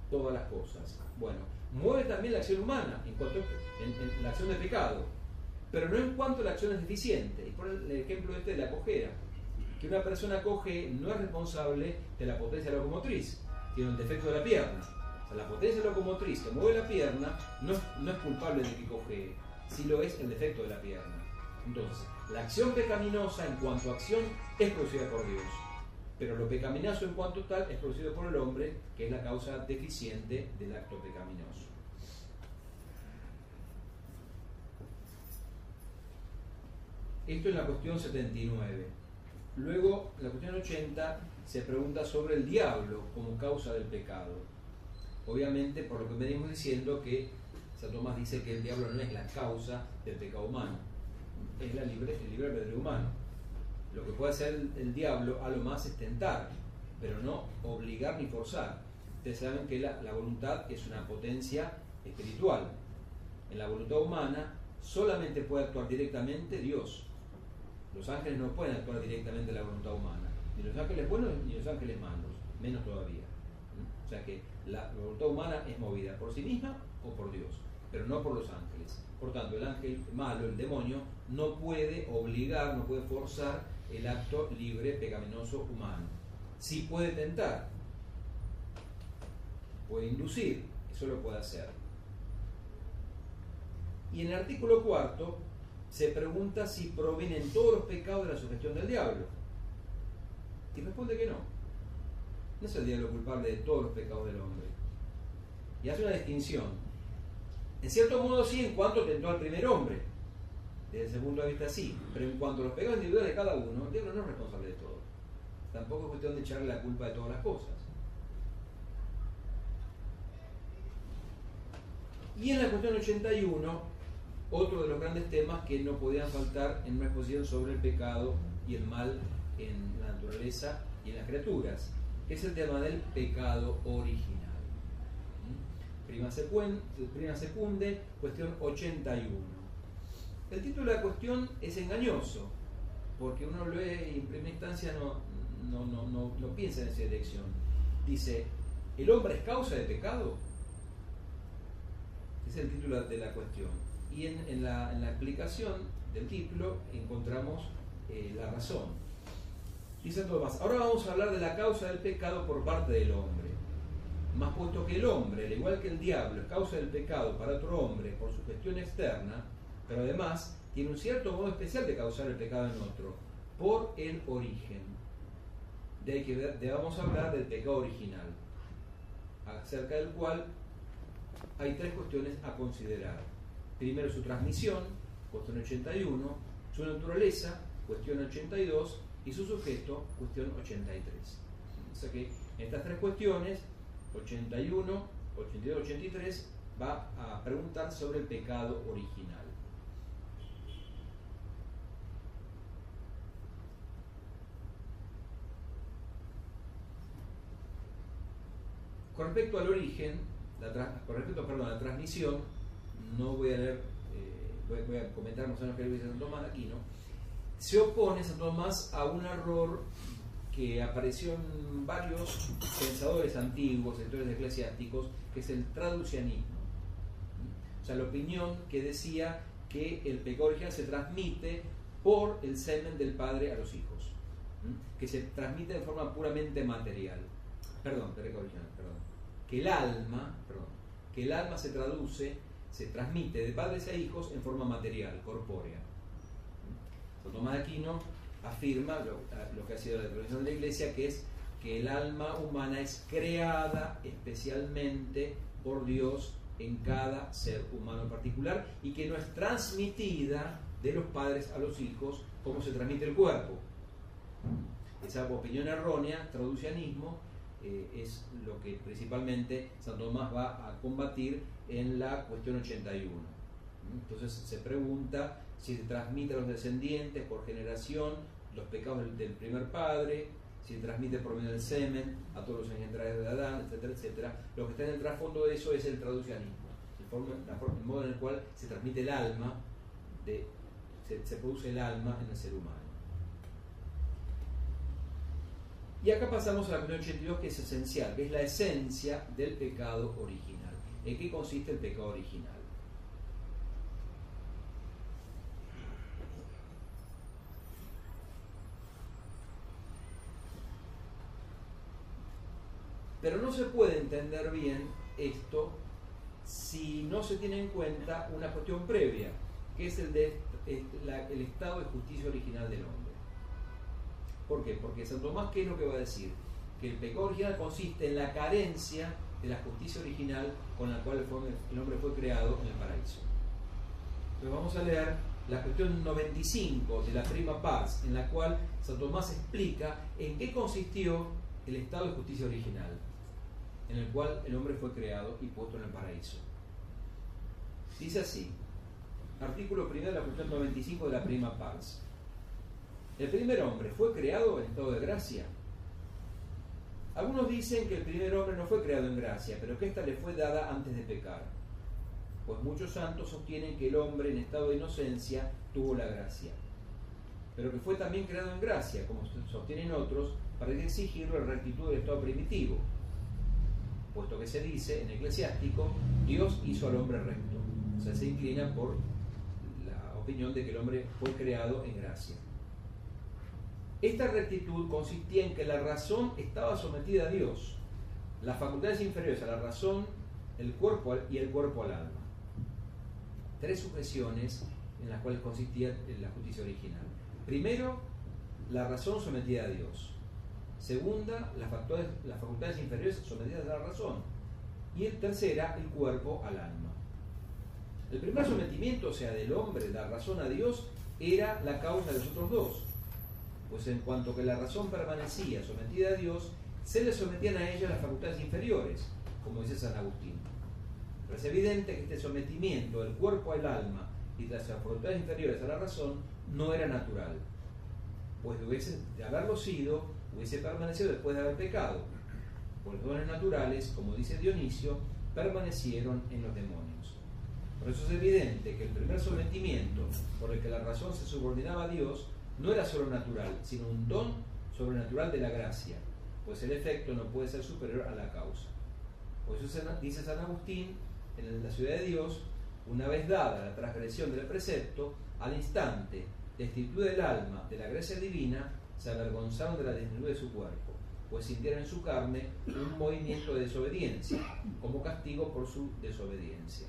todas las cosas. Bueno, mueve también la acción humana en cuanto la acción de pecado, pero no en cuanto la acción es deficiente. Y por el ejemplo este de la cojera, que una persona coge no es responsable de la potencia locomotriz, tiene un defecto de la pierna. O sea, la potencia locomotriz que mueve la pierna no no es culpable de que coge, si lo es el defecto de la pierna. Entonces, la acción pecaminosa en cuanto a acción es producida por Dios pero lo pecaminoso en cuanto tal es producido por el hombre, que es la causa deficiente del acto pecaminoso. Esto es la cuestión 79. Luego, la cuestión 80 se pregunta sobre el diablo como causa del pecado. Obviamente, por lo que venimos diciendo, que San Tomás dice que el diablo no es la causa del pecado humano, es la el libre albedrío humano. Lo que puede hacer el, diablo a lo más es tentar, pero no obligar ni forzar. Ustedes saben que la, voluntad es una potencia espiritual. En la voluntad humana solamente puede actuar directamente Dios. Los ángeles no pueden actuar directamente en la voluntad humana, ni los ángeles buenos ni los ángeles malos, menos todavía. ¿Mm? O sea que la voluntad humana es movida por sí misma o por Dios, pero no por los ángeles. Por tanto, el ángel malo, el demonio, no puede obligar, no puede forzar el acto libre pecaminoso humano. Sí puede tentar, puede inducir, eso lo puede hacer. Y en el artículo cuarto se pregunta si provienen todos los pecados de la sugestión del diablo. Y responde que no. No es el diablo culpable de todos los pecados del hombre. Y hace una distinción. En cierto modo sí, en cuanto tentó al primer hombre desde ese punto de vista sí, pero en cuanto a los pecados individuales de cada uno, diablo no es responsable de todo. Tampoco es cuestión de echarle la culpa de todas las cosas. Y en la cuestión 81, otro de los grandes temas que no podían faltar en una exposición sobre el pecado y el mal en la naturaleza y en las criaturas, que es el tema del pecado original. Prima, prima secunde, cuestión 81. El título de la cuestión es engañoso, porque uno lo lee y en primera instancia no, no, no, no, piensa en esa dirección. Dice, ¿el hombre es causa de pecado? Es el título de la cuestión. Y en, la, explicación del título encontramos eh, la razón. Dice más, ahora vamos a hablar de la causa del pecado por parte del hombre. Puesto que el hombre, al igual que el diablo, es causa del pecado para otro hombre por su gestión externa, pero además tiene un cierto modo especial de causar el pecado en otro, por el origen. De ahí que a hablar del pecado original, acerca del cual hay tres cuestiones a considerar. Primero su transmisión, cuestión 81, su naturaleza, cuestión 82, y su sujeto, cuestión 83. O sea que estas tres cuestiones, 81, 82, 83, va a preguntar sobre el pecado original. Con respecto al origen, con respecto perdón, a la transmisión, no voy a leer, eh, voy, a comentar más o menos que dice San Tomás de Aquino, se opone San Tomás a un error que apareció en varios pensadores antiguos, sectores eclesiásticos, que es el traducianismo. O sea, la opinión que decía que el pecado original se transmite por el semen del padre a los hijos, que se transmite de forma puramente material. Perdón, pecado original, perdón que el alma, perdón, que el alma se traduce, se transmite de padres a hijos en forma material, corpórea. Tomás de Aquino afirma lo, que ha sido la tradición de la Iglesia, que es que el alma humana es creada especialmente por Dios en cada ser humano en particular y que no es transmitida de los padres a los hijos, cómo se transmite el cuerpo. Esa opinión errónea, traducianismo, eh, es lo que principalmente San Tomás va a combatir en la cuestión 81. Entonces se pregunta si se transmite a los descendientes por generación los pecados del, primer padre, se transmite por medio del semen a todos los engendrados de Adán, etcétera, etcétera. Lo que está en el trasfondo de eso es el traducianismo, el, modo en el cual se transmite el alma, de, se produce el alma en el ser humano. Y acá pasamos a la cuestión 82 que es esencial, que es la esencia del pecado original. ¿En qué consiste el pecado original? Pero no se puede entender bien esto si no se tiene en cuenta una cuestión previa, que es el, de, el estado de justicia original del hombre. ¿Por qué? Porque San Tomás, ¿qué es lo que va a decir? Que el pecado original consiste en la carencia de la justicia original con la cual el hombre fue creado en el paraíso. Entonces vamos a leer la cuestión 95 de la prima paz, en la cual San Tomás explica en qué consistió el estado de justicia original, en el cual el hombre fue creado y puesto en el paraíso. Dice así, artículo primero de la cuestión 95 de la prima paz. El primer hombre fue creado en estado de gracia. Algunos dicen que el primer hombre no fue creado en gracia, pero que ésta le fue dada antes de pecar. Pues muchos santos sostienen que el hombre en estado de inocencia tuvo la gracia, pero que fue también creado en gracia, como sostienen otros, para exigirle la rectitud del estado primitivo, puesto que se dice en eclesiástico, Dios hizo al hombre recto. O sea, se inclina por la opinión de que el hombre fue creado en gracia. Esta rectitud consistía en que la razón estaba sometida a Dios, las facultades inferiores a la razón, el cuerpo y el cuerpo al alma. Tres sujeciones en las cuales consistía la justicia original. Primero, la razón sometida a Dios. Segunda, las facultades, inferiores sometidas a la razón. Y tercera, el cuerpo al alma. El primer sometimiento, o sea, del hombre, la razón a Dios, era la causa de los otros dos pues en cuanto que la razón permanecía sometida a Dios, se le sometían a ella las facultades inferiores, como dice San Agustín. Pero es evidente que este sometimiento del cuerpo al alma y de las facultades inferiores a la razón no era natural, pues de haberlo sido, hubiese permanecido después de haber pecado. Por dones naturales, como dice Dionisio, permanecieron en los demonios. Por eso es evidente que el primer sometimiento por el que la razón se subordinaba a Dios no era sobrenatural, sino un don sobrenatural de la gracia, pues el efecto no puede ser superior a la causa. Por eso dice San Agustín, en la ciudad de Dios, una vez dada la transgresión del precepto, al instante, destituida del alma de la gracia divina, se avergonzaron de la desnudez de su cuerpo, pues sintieron en su carne un movimiento de desobediencia, como castigo por su desobediencia.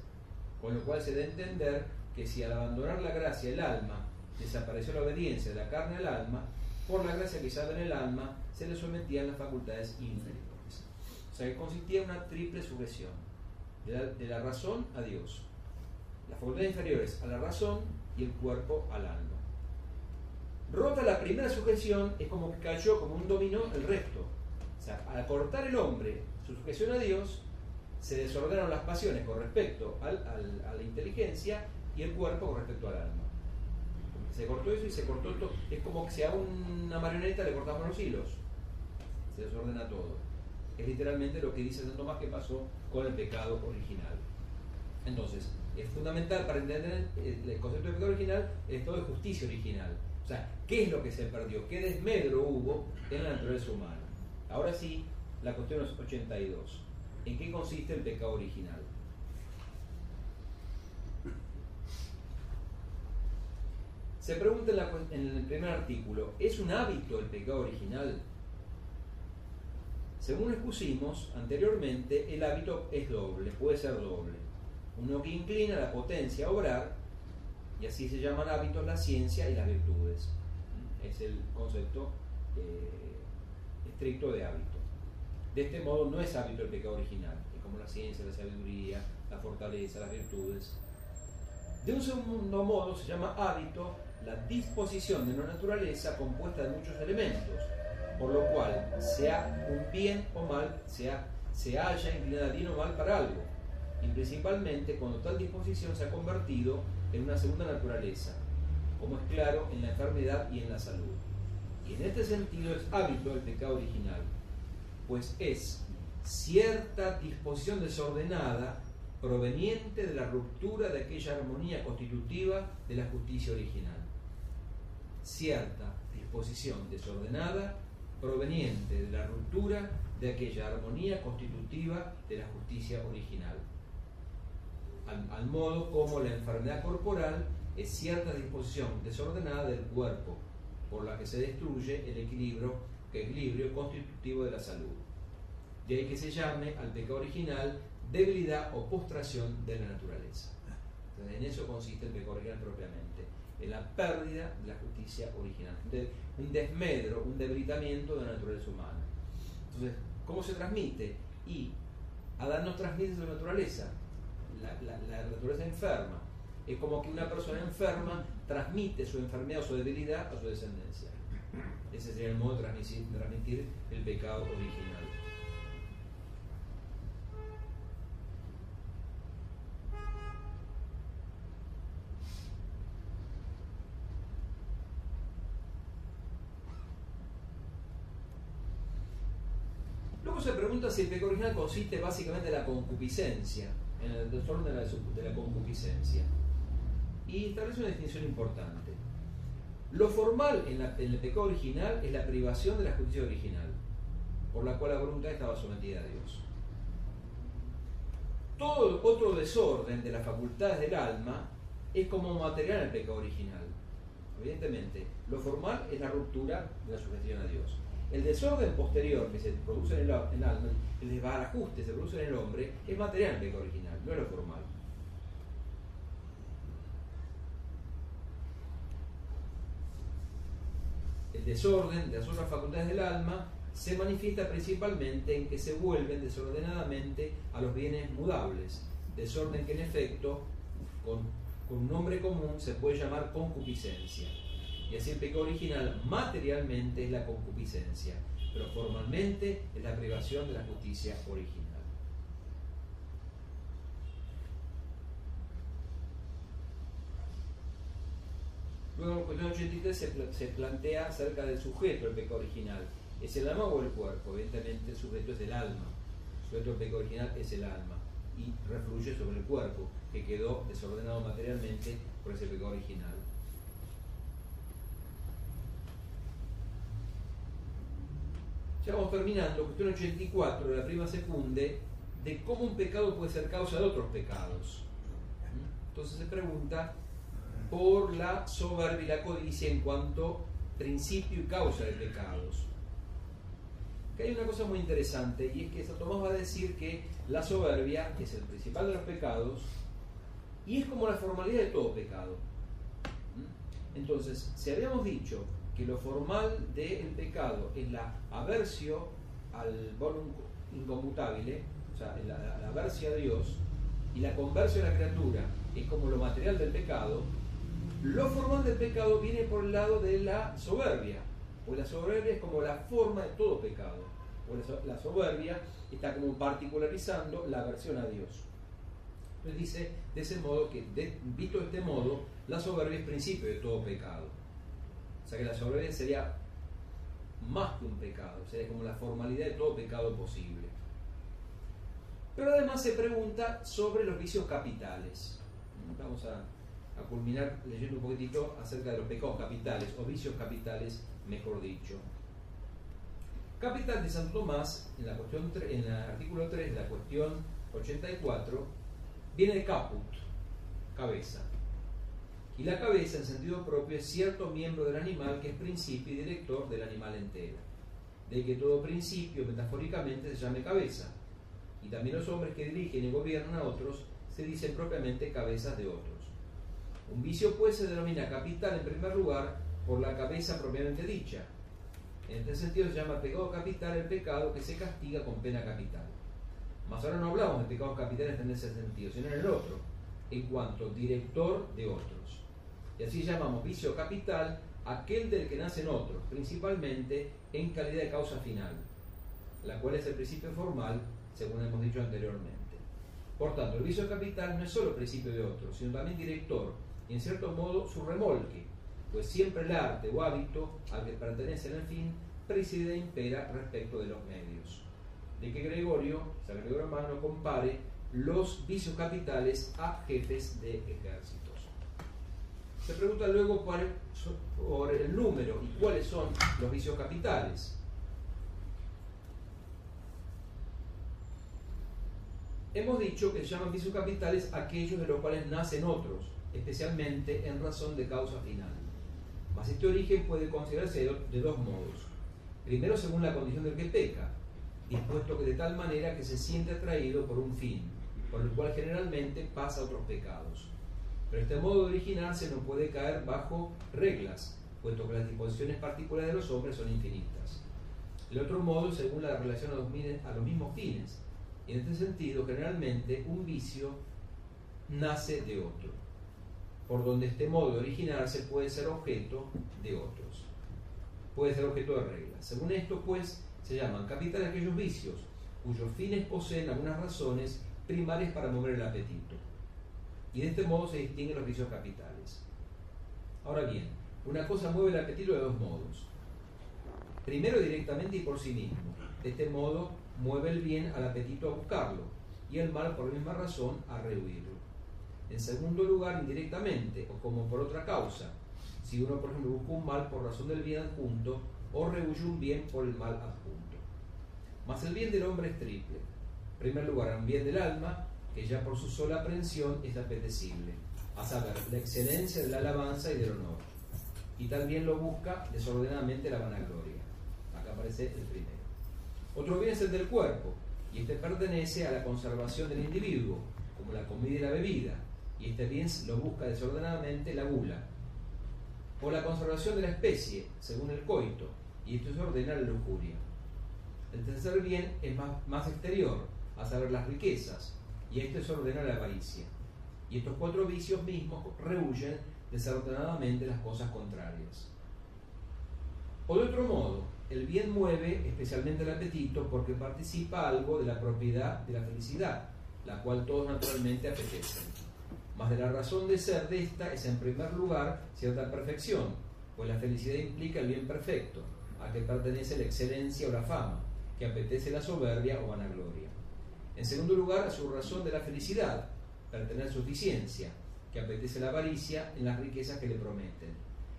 Con lo cual se da a entender que si al abandonar la gracia el alma desapareció la obediencia de la carne al alma, por la gracia que en el alma, se le sometían las facultades inferiores. O sea que consistía en una triple sujeción, de la, razón a Dios, las facultades inferiores a la razón y el cuerpo al alma. Rota la primera sujeción es como que cayó como un dominó el resto. O sea, al cortar el hombre su sujeción a Dios, se desordenaron las pasiones con respecto a la inteligencia y el cuerpo con respecto al alma se cortó eso y se cortó todo. Es como que si a una marioneta le cortamos los hilos. Se desordena todo. Es literalmente lo que dice San Tomás que pasó con el pecado original. Entonces, es fundamental para entender el concepto de pecado original el estado de justicia original. O sea, ¿qué es lo que se perdió? ¿Qué desmedro hubo en la naturaleza humana? Ahora sí, la cuestión es 82. ¿En qué consiste el pecado original? Se pregunta en, el primer artículo, ¿es un hábito el pecado original? Según expusimos anteriormente, el hábito es doble, puede ser doble. Uno que inclina la potencia a obrar, y así se llaman hábitos la ciencia y las virtudes. Es el concepto eh, estricto de hábito. De este modo no es hábito el pecado original, es como la ciencia, la sabiduría, la fortaleza, las virtudes. De un segundo modo se llama hábito la disposición de una naturaleza compuesta de muchos elementos, por lo cual sea un bien o mal, sea, se haya inclinada bien o mal para algo, y principalmente cuando tal disposición se ha convertido en una segunda naturaleza, como es claro en la enfermedad y en la salud. Y en este sentido es hábito el pecado original, pues es cierta disposición desordenada proveniente de la ruptura de aquella armonía constitutiva de la justicia original. Cierta disposición desordenada proveniente de la ruptura de aquella armonía constitutiva de la justicia original. Al, modo como la enfermedad corporal es cierta disposición desordenada del cuerpo, por la que se destruye el equilibrio, equilibrio constitutivo de la salud. De ahí que se llame al pecado original debilidad o postración de la naturaleza. Entonces, en eso consiste el pecado original propiamente, en la pérdida de la justicia original, un desmedro, un debilitamiento de la naturaleza humana. Entonces, ¿cómo se transmite? Y Adán nos transmite su naturaleza, la, naturaleza enferma. Es como que una persona enferma transmite su enfermedad o su debilidad a su descendencia. Ese sería el modo de transmitir el pecado original. se pregunta si el pecado original consiste básicamente en la concupiscencia, en el desorden de la, concupiscencia. Y establece una definición importante. Lo formal en, el pecado original es la privación de la justicia original, por la cual la voluntad estaba sometida a Dios. Todo otro desorden de las facultades del alma es como material el pecado original. Evidentemente, lo formal es la ruptura de la sujeción a Dios. El desorden posterior que se produce en el, alma, el desbarajuste que se produce en el hombre, es material del original, no es lo formal. El desorden de las otras facultades del alma se manifiesta principalmente en que se vuelven desordenadamente a los bienes mudables, desorden que en efecto, con, con un nombre común, se puede llamar concupiscencia. Y así el pecado original materialmente es la concupiscencia, pero formalmente es la privación de la justicia original. Luego en cuestión 83 se, se, plantea acerca del sujeto del pecado original. ¿Es el alma o el cuerpo? Evidentemente el sujeto es el alma. El sujeto del pecado original es el alma y refluye sobre el cuerpo, que quedó desordenado materialmente por ese pecado original. Ya vamos terminando, cuestión 84, la prima secunde, de cómo un pecado puede ser causa de otros pecados. Entonces se pregunta por la soberbia y la codicia en cuanto principio y causa de pecados. Que hay una cosa muy interesante y es que Santo Tomás va a decir que la soberbia es el principal de los pecados y es como la formalidad de todo pecado. Entonces, si habíamos dicho que lo formal del pecado es la aversión al volum inconmutable, o sea, la, la a Dios, y la conversión a la criatura es como lo material del pecado, lo formal del pecado viene por el lado de la soberbia, pues la soberbia es como la forma de todo pecado, pues la soberbia está como particularizando la aversión a Dios. Entonces dice de ese modo que, visto de este modo, la soberbia es principio de todo pecado. O sea que la soberbia sería más que un pecado, sería como la formalidad de todo pecado posible. Pero además se pregunta sobre los vicios capitales. Vamos a, culminar leyendo un poquitito acerca de los pecados capitales, o vicios capitales, mejor dicho. Capital de Santo Tomás, en, la cuestión, en el artículo 3 de la cuestión 84, viene de caput, cabeza. Y la cabeza, en sentido propio, es cierto miembro del animal que es principio y director del animal entero. De que todo principio, metafóricamente, se llame cabeza. Y también los hombres que dirigen y gobiernan a otros se dicen propiamente cabezas de otros. Un vicio, pues, se denomina capital en primer lugar por la cabeza propiamente dicha. En este sentido se llama pecado capital el pecado que se castiga con pena capital. Más ahora no hablamos de pecados capitales en ese sentido, sino en el otro en cuanto director de otros. Y así llamamos vicio capital aquel del que nace en otros, principalmente en calidad de causa final, la cual es el principio formal, según hemos dicho anteriormente. Por tanto, el vicio capital no es solo principio de otros, sino también director, y en cierto modo su remolque, pues siempre el arte o hábito al que pertenece en el fin preside e impera respecto de los medios. De que Gregorio, San Gregorio Hermano, compare los vicios capitales a jefes de ejércitos. Se pregunta luego por el número y cuáles son los vicios capitales. Hemos dicho que se llaman vicios capitales aquellos de los cuales nacen otros, especialmente en razón de causa final. Mas este origen puede considerarse de dos modos. Primero, según la condición del que peca, dispuesto que de tal manera que se siente atraído por un fin, por el cual generalmente pasa otros pecados. Pero este modo de originarse no puede caer bajo reglas, puesto que las disposiciones particulares de los hombres son infinitas. El otro modo, según la relación a los, a los mismos fines. Y en este sentido, generalmente, un vicio nace de otro, por donde este modo de originarse puede ser objeto de otros. Puede ser objeto de reglas. Según esto, pues, se llaman capitales aquellos vicios cuyos fines poseen algunas razones primarias para mover el apetito. Y de este modo se distinguen los vicios capitales. Ahora bien, una cosa mueve el apetito de dos modos. Primero directamente y por sí mismo. De este modo mueve el bien al apetito a buscarlo y el mal por la misma razón a rehuirlo. En segundo lugar, indirectamente o como por otra causa. Si uno, por ejemplo, busca un mal por razón del bien adjunto o rehuye un bien por el mal adjunto. Mas el bien del hombre es triple. En primer lugar, un bien del alma, que por su sola aprehensión es apetecible, a saber, la excelencia de la alabanza y del honor. Y también lo busca desordenadamente la vanagloria. Acá aparece el primero. Otro bien es el del cuerpo, y este pertenece a la conservación del individuo, como la comida y la bebida, y este bien lo busca desordenadamente la gula. O la conservación de la especie, según el coito, y esto se ordena la lujuria. El tercer bien es más, más exterior, a saber las riquezas, y esto es ordena la avaricia. Y estos cuatro vicios mismos rehuyen desordenadamente las cosas contrarias. O de otro modo, el bien mueve especialmente el apetito porque participa algo de la propiedad de la felicidad, la cual todos naturalmente apetecen. Mas de la razón de ser de esta es en primer lugar cierta perfección, pues la felicidad implica el bien perfecto, a que pertenece la excelencia o la fama, que apetece la soberbia o vanagloria. En segundo lugar, a su razón de la felicidad, para tener suficiencia, que apetece la avaricia en las riquezas que le prometen.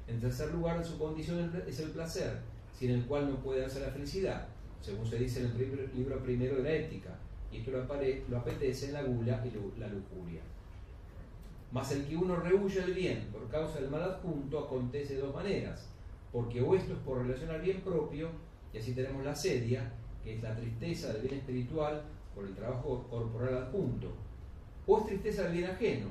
En tercer lugar, su condición es el placer, sin el cual no puede darse la felicidad, según se dice en el libro primero de la ética, y esto lo, apetece en la gula y la lujuria. Mas el que uno rehuye el bien por causa del mal adjunto acontece de dos maneras, porque o esto es por relación al bien propio, y así tenemos la sedia, que es la tristeza del bien espiritual por el trabajo corporal adjunto, o es tristeza del bien ajeno,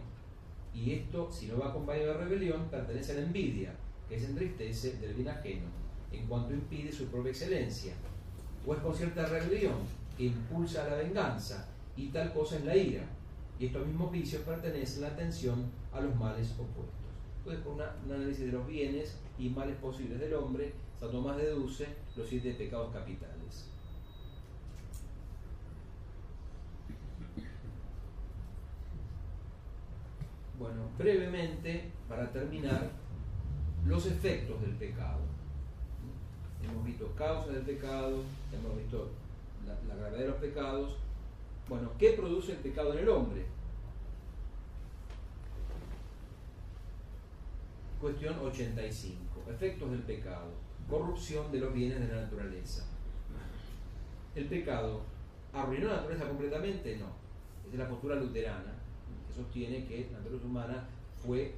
y esto, si no va acompañado de rebelión, pertenece a la envidia, que se entristece del bien ajeno, en cuanto impide su propia excelencia, o es con cierta rebelión, que impulsa la venganza, y tal cosa es la ira, y estos mismos vicios pertenecen la atención a los males opuestos. Entonces, por un análisis de los bienes y males posibles del hombre, San Tomás deduce los siete pecados capitales. Bueno, brevemente, para terminar, los efectos del pecado. Hemos visto causas del pecado, hemos visto la, gravedad de los pecados. Bueno, ¿qué produce el pecado en el hombre? Cuestión 85. Efectos del pecado. Corrupción de los bienes de la naturaleza. ¿El pecado arruinó la naturaleza completamente? No. Esa es la postura luterana sostiene que la naturaleza humana fue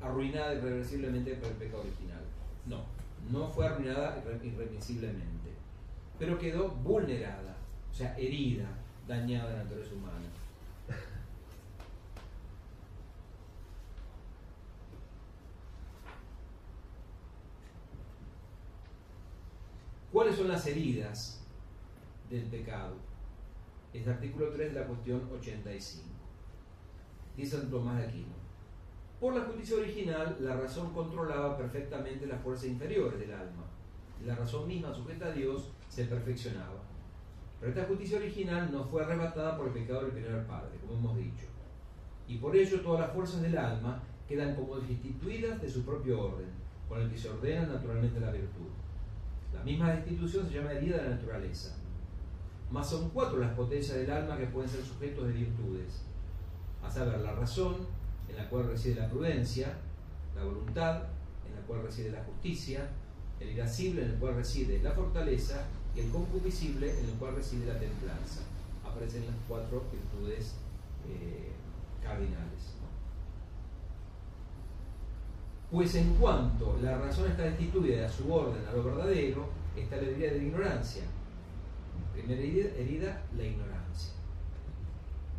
arruinada irreversiblemente por el pecado original. No, no fue arruinada irreversiblemente, pero quedó vulnerada, o sea, herida, dañada la naturaleza humana. ¿Cuáles son las heridas del pecado? Es el artículo 3 de la cuestión 85. Dice Santo Tomás de Aquino. Por la justicia original, la razón controlaba perfectamente las fuerzas inferiores del alma. La razón misma, sujeta a Dios, se perfeccionaba. Pero esta justicia original no fue arrebatada por el pecado del primer padre, como hemos dicho. Y por ello todas las fuerzas del alma quedan como destituidas de su propio orden, con el que se ordena naturalmente la virtud. La misma destitución se llama herida de la naturaleza. Mas son cuatro las potencias del alma que pueden ser sujetos de virtudes, a saber, la razón, en la cual reside la prudencia, la voluntad, en la cual reside la justicia, el irascible, en el cual reside la fortaleza, y el concupiscible, en el cual reside la templanza. Aparecen las cuatro virtudes eh, cardinales. Pues en cuanto la razón está destituida de su orden a lo verdadero, está la herida de la ignorancia. Primera herida, la ignorancia.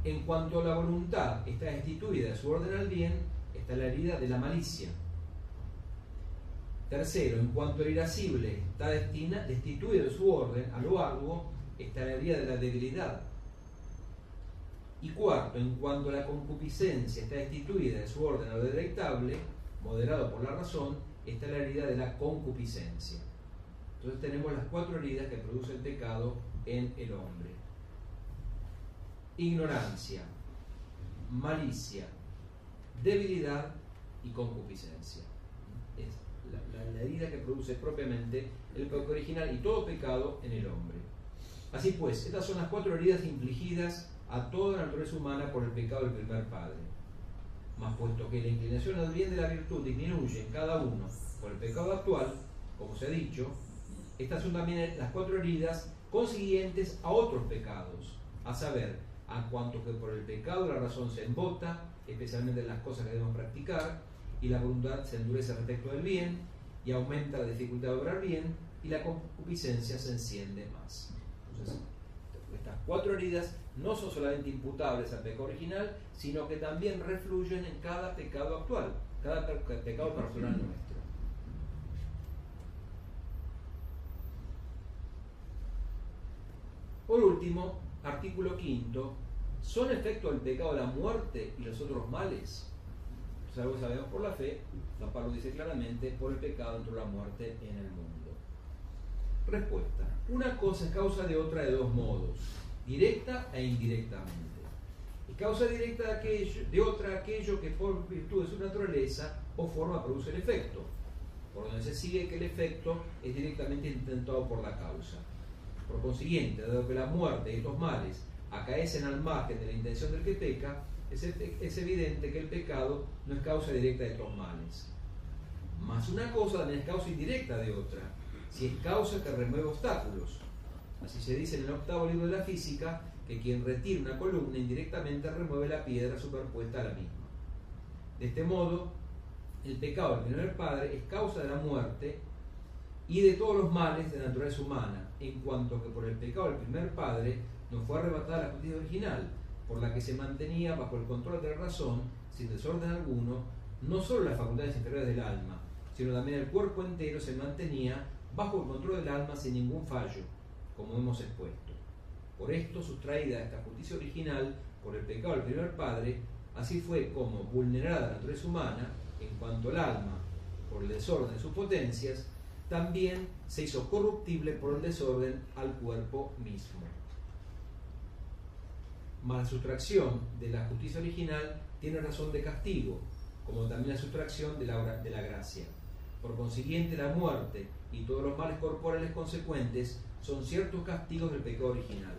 En cuanto la voluntad está destituida de su orden al bien, está la herida de la malicia. Tercero, en cuanto el irascible está destina, destituido de su orden a lo arduo, está la herida de la debilidad. Y cuarto, en cuanto la concupiscencia está destituida de su orden a lo deleitable, moderado por la razón, está la herida de la concupiscencia. Entonces tenemos las cuatro heridas que produce el pecado en el hombre. Ignorancia, malicia, debilidad y concupiscencia. Es la, herida que produce propiamente el pecado original y todo pecado en el hombre. Así pues, estas son las cuatro heridas infligidas a toda la naturaleza humana por el pecado del primer padre. Mas puesto que la inclinación al bien de la virtud disminuye en cada uno por el pecado actual, como se ha dicho, estas son también las cuatro heridas consiguientes a otros pecados, a saber, a cuanto que por el pecado la razón se embota, especialmente en las cosas que debemos practicar, y la voluntad se endurece respecto del bien, y aumenta la dificultad de obrar bien, y la concupiscencia se enciende más. Estas cuatro heridas no son solamente imputables al pecado original, sino que también refluyen en cada pecado actual, cada pecado personal nuestro. Por último, artículo quinto, ¿son efecto del pecado la muerte y los otros males? Que sabemos por la fe, San Pablo dice claramente, por el pecado entró la muerte en el mundo. Respuesta. Una cosa es causa de otra de dos modos, directa e indirectamente. Y causa directa de, aquello, de otra aquello que por virtud de su naturaleza o forma produce el efecto, por donde se sigue que el efecto es directamente intentado por la causa. Por consiguiente, dado que la muerte y estos males acaecen al margen de la intención del que peca, es, evidente que el pecado no es causa directa de estos males. Más una cosa también es causa indirecta de otra, si es causa que remueve obstáculos. Así se dice en el octavo libro de la física que quien retira una columna indirectamente remueve la piedra superpuesta a la misma. De este modo, el pecado del primer padre es causa de la muerte y de todos los males de naturaleza humana, en cuanto que por el pecado del primer padre nos fue arrebatada la justicia original, por la que se mantenía bajo el control de la razón, sin desorden alguno, no solo las facultades inferiores del alma, sino también el cuerpo entero se mantenía bajo el control del alma sin ningún fallo, como hemos expuesto. Por esto, sustraída esta justicia original por el pecado del primer padre, así fue como, vulnerada la naturaleza humana, en cuanto al alma, por el desorden de sus potencias, también se hizo corruptible por el desorden al cuerpo mismo. Mas la sustracción de la justicia original tiene razón de castigo, como también la sustracción de la, de la gracia. Por consiguiente, la muerte y todos los males corporales consecuentes son ciertos castigos del pecado original.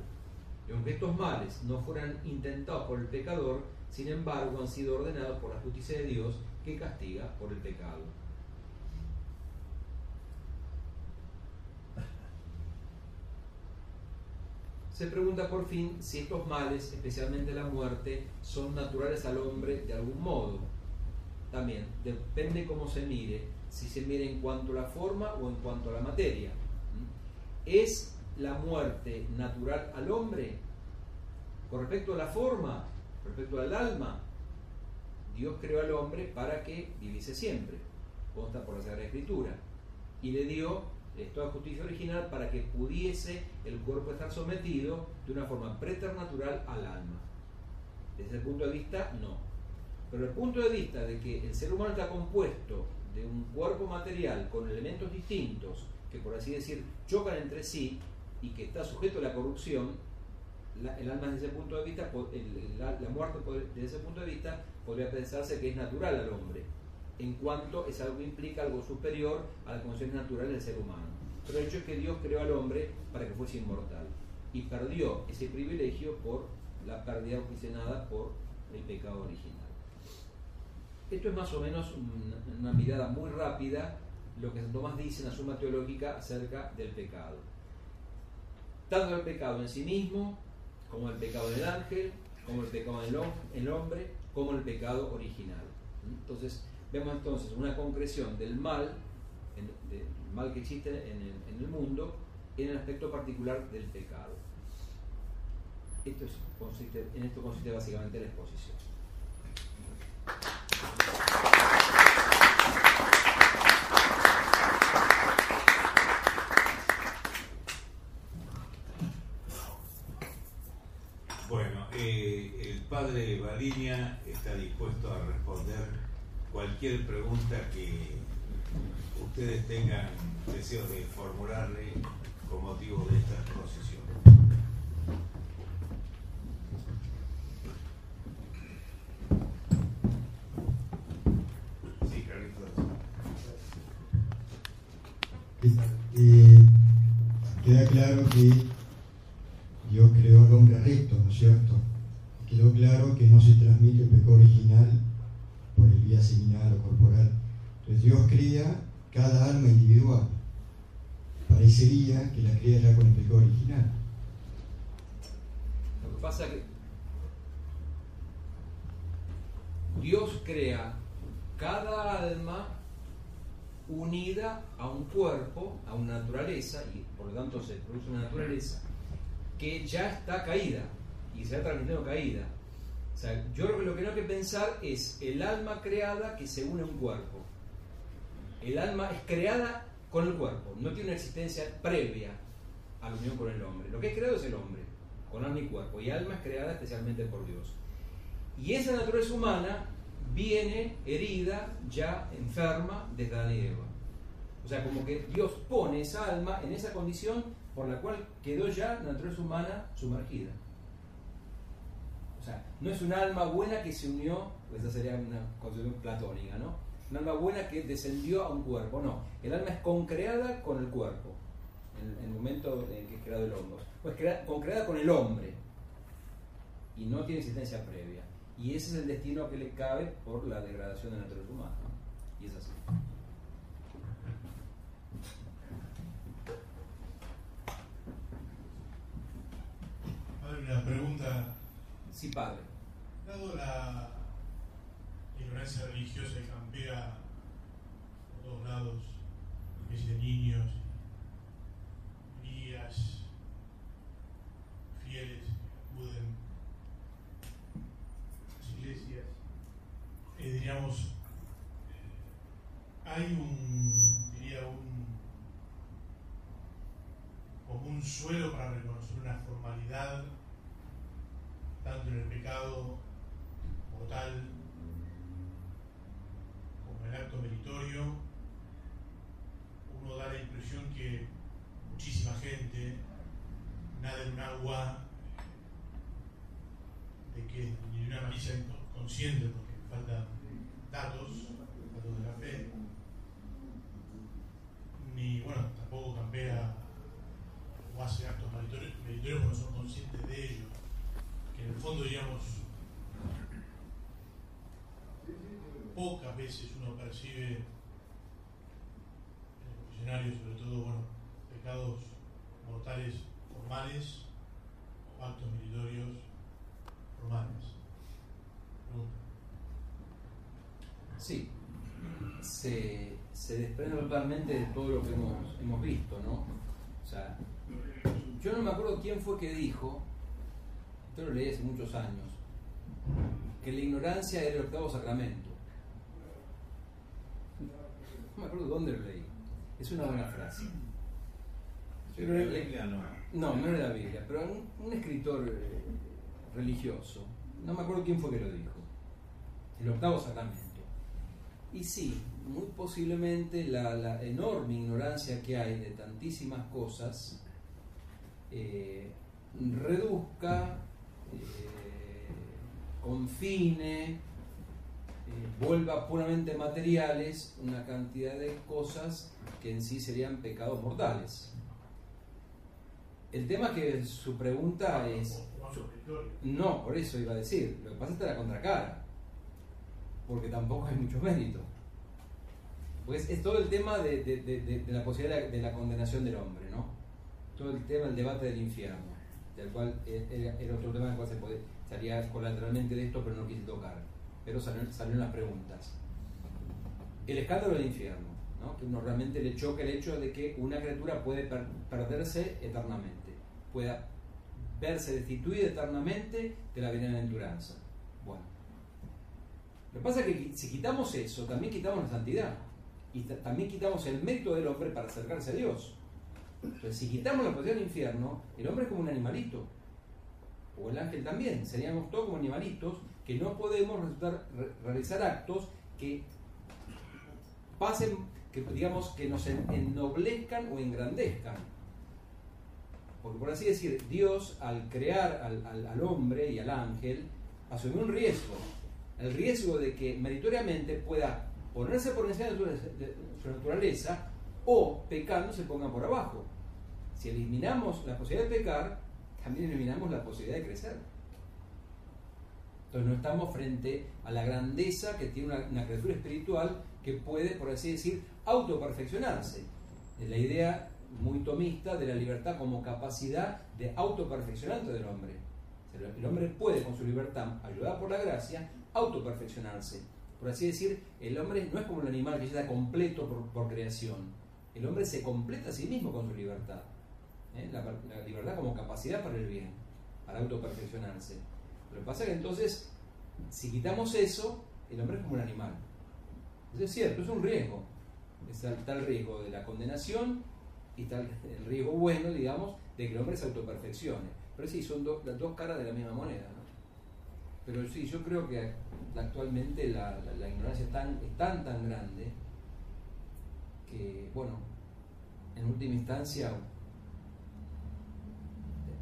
Y aunque estos males no fueran intentados por el pecador, sin embargo han sido ordenados por la justicia de Dios que castiga por el pecado. Se pregunta por fin si estos males, especialmente la muerte, son naturales al hombre de algún modo. También depende cómo se mire, si se mire en cuanto a la forma o en cuanto a la materia. ¿Es la muerte natural al hombre? Con respecto a la forma, respecto al alma, Dios creó al hombre para que viviese siempre, consta por la Sagrada Escritura, y le dio toda justicia original para que pudiese el cuerpo estar sometido de una forma preternatural al alma. Desde el punto de vista, no. Pero el punto de vista de que el ser humano está compuesto de un cuerpo material con elementos distintos, que por así decir chocan entre sí y que está sujeto a la corrupción, el alma desde ese punto de vista, la, muerte desde ese punto de vista podría pensarse que es natural al hombre, en cuanto es algo que implica algo superior a la natural del ser humano. Pero el hecho es que Dios creó al hombre para que fuese inmortal y perdió ese privilegio por la pérdida ocasionada por el pecado original. Esto es más o menos una mirada muy rápida lo que San Tomás dice en la suma teológica acerca del pecado. Tanto el pecado en sí mismo, como el pecado del ángel, como el pecado del hombre, como el pecado original. Entonces, vemos entonces una concreción del mal, del mal que existe en el, en el mundo, en el aspecto particular del pecado. Esto consiste, en esto consiste básicamente la exposición. Bueno, eh, el padre Baliña está dispuesto a responder cualquier pregunta que ustedes tengan deseo de formularle con motivo de esta exposición. Entonces Dios crea cada alma individual. Parecería que la crea ya con el pecado original. Lo que pasa es que Dios crea cada alma unida a un cuerpo, a una naturaleza, y por lo tanto se produce una naturaleza que ya está caída y se ha transmitido caída. O sea, yo lo que no hay que pensar es el alma creada que se une a un cuerpo. El alma es creada con el cuerpo, no tiene una existencia previa a la unión con el hombre. Lo que es creado es el hombre, con alma y cuerpo, y alma es creada especialmente por Dios. Y esa naturaleza humana viene herida, ya enferma desde Adán y Eva. O sea, como que Dios pone esa alma en esa condición por la cual quedó ya la naturaleza humana sumergida. O sea, no es un alma buena que se unió, pues esa sería una concepción platónica, ¿no? Un alma buena que descendió a un cuerpo, no. El alma es concreada con el cuerpo, en, el momento en que es creado el hombre. Pues concreada con el hombre y no tiene existencia previa. Y ese es el destino que le cabe por la degradación de la naturaleza humana. Y es así. Padre, una pregunta. Sí, padre. Dado la ignorancia religiosa que campea por todos lados, especies de niños, guías, fieles que acuden iglesias, eh, diríamos, eh, hay un, diría, un, como un suelo para reconocer una formalidad, tanto en el pecado como en el acto meritorio. Uno da la impresión que muchísima gente nada en un agua de que ni una malicia consciente, porque faltan datos, datos de la fe, ni, bueno, tampoco campea o hace actos meritorios, meritorios no son conscientes de ello, que en el fondo, digamos, pocas veces uno percibe en el confesionario, sobre todo, bueno, pecados mortales formales o actos meritorios Sí, se, se, desprende totalmente de todo lo que hemos, hemos visto, ¿no? O sea, yo no me acuerdo quién fue que dijo, esto lo leí hace muchos años, que la ignorancia era el octavo sacramento. No me acuerdo dónde lo leí. Es una buena frase. no. no, era la Biblia, pero un, un escritor eh, religioso. No me acuerdo quién fue que lo dijo. el octavo sacramento. Y sí, muy posiblemente la, la enorme ignorancia que hay de tantísimas cosas eh, reduzca, eh, confine, vuelva puramente materiales una cantidad de cosas que en sí serían pecados mortales. El tema que su pregunta es... No, por eso iba a decir, lo que pasa es que la contracara, porque tampoco hay mucho mérito. Pues es todo el tema de, de, de, la posibilidad de la condenación del hombre, ¿no? Todo el tema del debate del infierno, del cual era, otro tema del cual se puede, salía colateralmente de esto, pero no quise tocar. Pero salieron, salieron las preguntas. El escándalo del infierno, ¿no? que uno realmente le choca el hecho de que una criatura puede per perderse eternamente, pueda verse destituida eternamente de la bienaventuranza. Bueno, lo que pasa es que si quitamos eso, también quitamos la santidad y también quitamos el mérito del hombre para acercarse a Dios. Entonces, si quitamos la posición del infierno, el hombre es como un animalito, o el ángel también, seríamos todos como animalitos que no podemos realizar actos que pasen, que digamos, que nos ennoblezcan o engrandezcan. Porque por así decir, Dios al crear al, hombre y al ángel, asumió un riesgo, el riesgo de que meritoriamente pueda ponerse por encima de su, naturaleza o pecando se ponga por abajo. Si eliminamos la posibilidad de pecar, también eliminamos la posibilidad de crecer. Entonces no estamos frente a la grandeza que tiene una, criatura espiritual que puede, por así decir, autoperfeccionarse. Es la idea muy tomista de la libertad como capacidad de autoperfeccionante del hombre. El hombre puede con su libertad, ayudada por la gracia, autoperfeccionarse por así decir, el hombre no es como el animal que ya está completo por, creación. El hombre se completa a sí mismo con su libertad. ¿eh? La, libertad como capacidad para el bien, para autoperfeccionarse. Lo que pasa es que entonces, si quitamos eso, el hombre es como un animal. Eso es cierto, es un riesgo. Está, el riesgo de la condenación y está el riesgo bueno, digamos, de que el hombre se autoperfeccione. Pero sí, son las dos caras de la misma moneda. Pero sí, yo creo que actualmente la, ignorancia es tan, tan, tan grande que, bueno, en última instancia,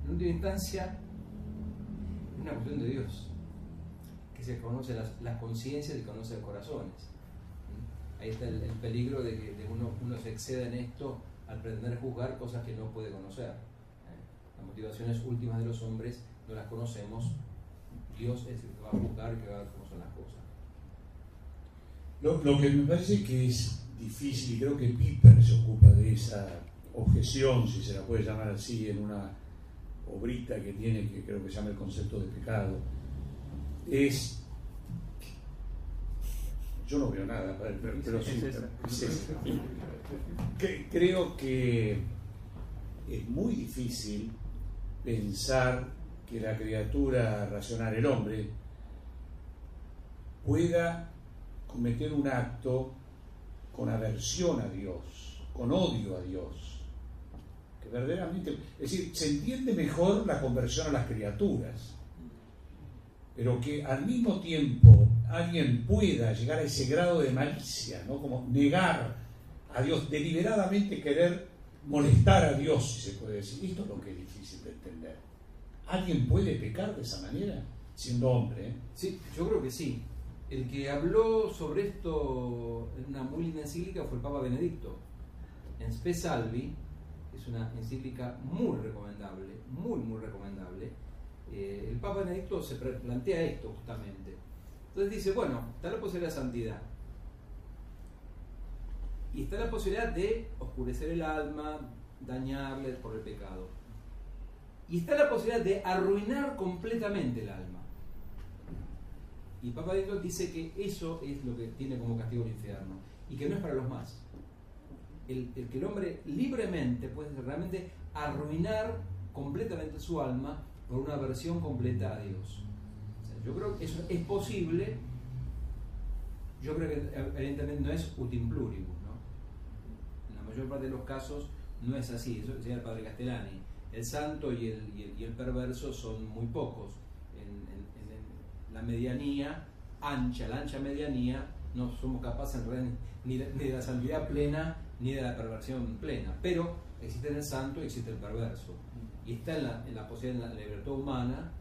en última instancia, es una cuestión de Dios, que se conoce las, conciencias y conoce los corazones. Ahí está el, peligro de que uno, se exceda en esto al pretender juzgar cosas que no puede conocer. ¿eh? Las motivaciones últimas de los hombres no las conocemos Dios es el que va a juzgar que va a ver cómo son las cosas. Lo, lo, que me parece que es difícil, y creo que Piper se ocupa de esa objeción, si se la puede llamar así, en una obrita que tiene, que creo que se llama el concepto de pecado, es. Yo no veo nada, pero, pero sí, creo que es muy difícil pensar que la criatura racional, el hombre, pueda cometer un acto con aversión a Dios, con odio a Dios. Verdaderamente, es decir, se entiende mejor la conversión a las criaturas, pero que al mismo tiempo alguien pueda llegar a ese grado de malicia, ¿no? como negar a Dios, deliberadamente querer molestar a Dios, si se puede decir. Esto es lo que es difícil de entender. ¿Alguien puede pecar de esa manera siendo hombre? Sí, yo creo que sí. El que habló sobre esto en una muy linda encíclica fue el Papa Benedicto. En Spe Salvi, es una encíclica muy recomendable, muy, muy recomendable. Eh, el Papa Benedicto se plantea esto justamente. Entonces dice, bueno, está la posibilidad de santidad. Y está la posibilidad de oscurecer el alma, dañarle por el pecado. Y está la posibilidad de arruinar completamente el alma. Y Papa Dios dice que eso es lo que tiene como castigo el infierno y que no es para los más. El, que el hombre libremente puede realmente arruinar completamente su alma por una aversión completa a Dios. yo creo que eso es posible. Yo creo que evidentemente no es utim pluribus. ¿no? En la mayor parte de los casos no es así. Eso decía el padre Castellani el santo y el, y el, perverso son muy pocos. En, la medianía ancha, la ancha medianía, no somos capaces en realidad ni ni de la santidad plena ni de la perversión plena. Pero existe el santo y existe el perverso. Y está en la, en la posibilidad, en la libertad humana,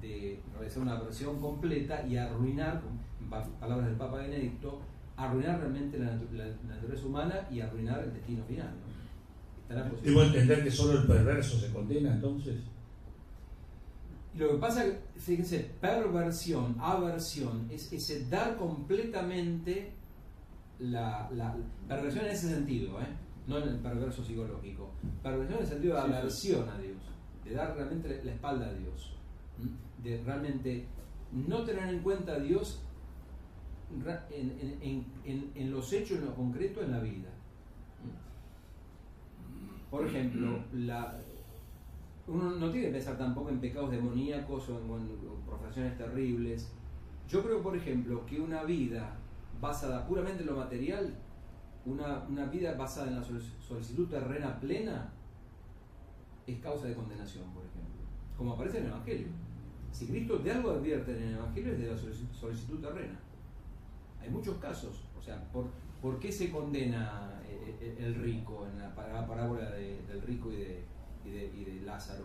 de realizar una versión completa y arruinar, con pa- palabras del Papa Benedicto, arruinar realmente la, natu- la- la naturaleza humana y arruinar el destino final. ¿no? Debo entender que solo el perverso se condena entonces. Y lo que pasa, fíjense, perversión, aversión, es ese dar completamente la, la- perversión en ese sentido, ¿eh? no en el perverso psicológico. Perversión en el sentido de Sí, sí. aversión a Dios, de dar realmente la espalda a Dios, de realmente no tener en cuenta a Dios en, en- en- en- en los hechos, en lo concreto, en la vida. Por ejemplo, la, uno no tiene que pensar tampoco en pecados demoníacos o en, o en profesiones terribles. Yo creo, por ejemplo, que una vida basada puramente en lo material, una, una vida basada en la solic- solicitud terrena plena, es causa de condenación, por ejemplo. Como aparece en el Evangelio. Si Cristo de algo advierte en el Evangelio es de la solic- solicitud terrena. Hay muchos casos. O sea, ¿por, por qué se condena eh, eh, el rico en la pará- parábola de- del rico y de, y de, Lázaro?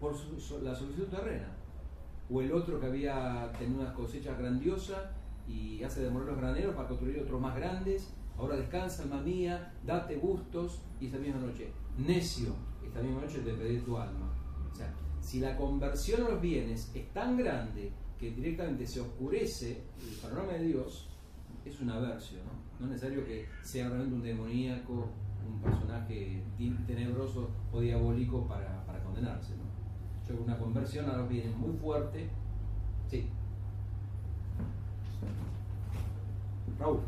Por la solicitud terrena. O el otro que había tenido unas cosechas grandiosas y hace demorar los graneros para construir otros más grandes. Ahora descansa, alma mía, date gustos y esa misma noche, necio, esta misma noche te pediré tu alma. O sea, si la conversión a los bienes es tan grande que directamente se oscurece el panorama de Dios, es una versión, ¿no? No es necesario que sea realmente un demoníaco, un personaje tenebroso o diabólico para, para condenarse, ¿no? Yo una conversión a los bienes muy fuerte, sí. Raúl.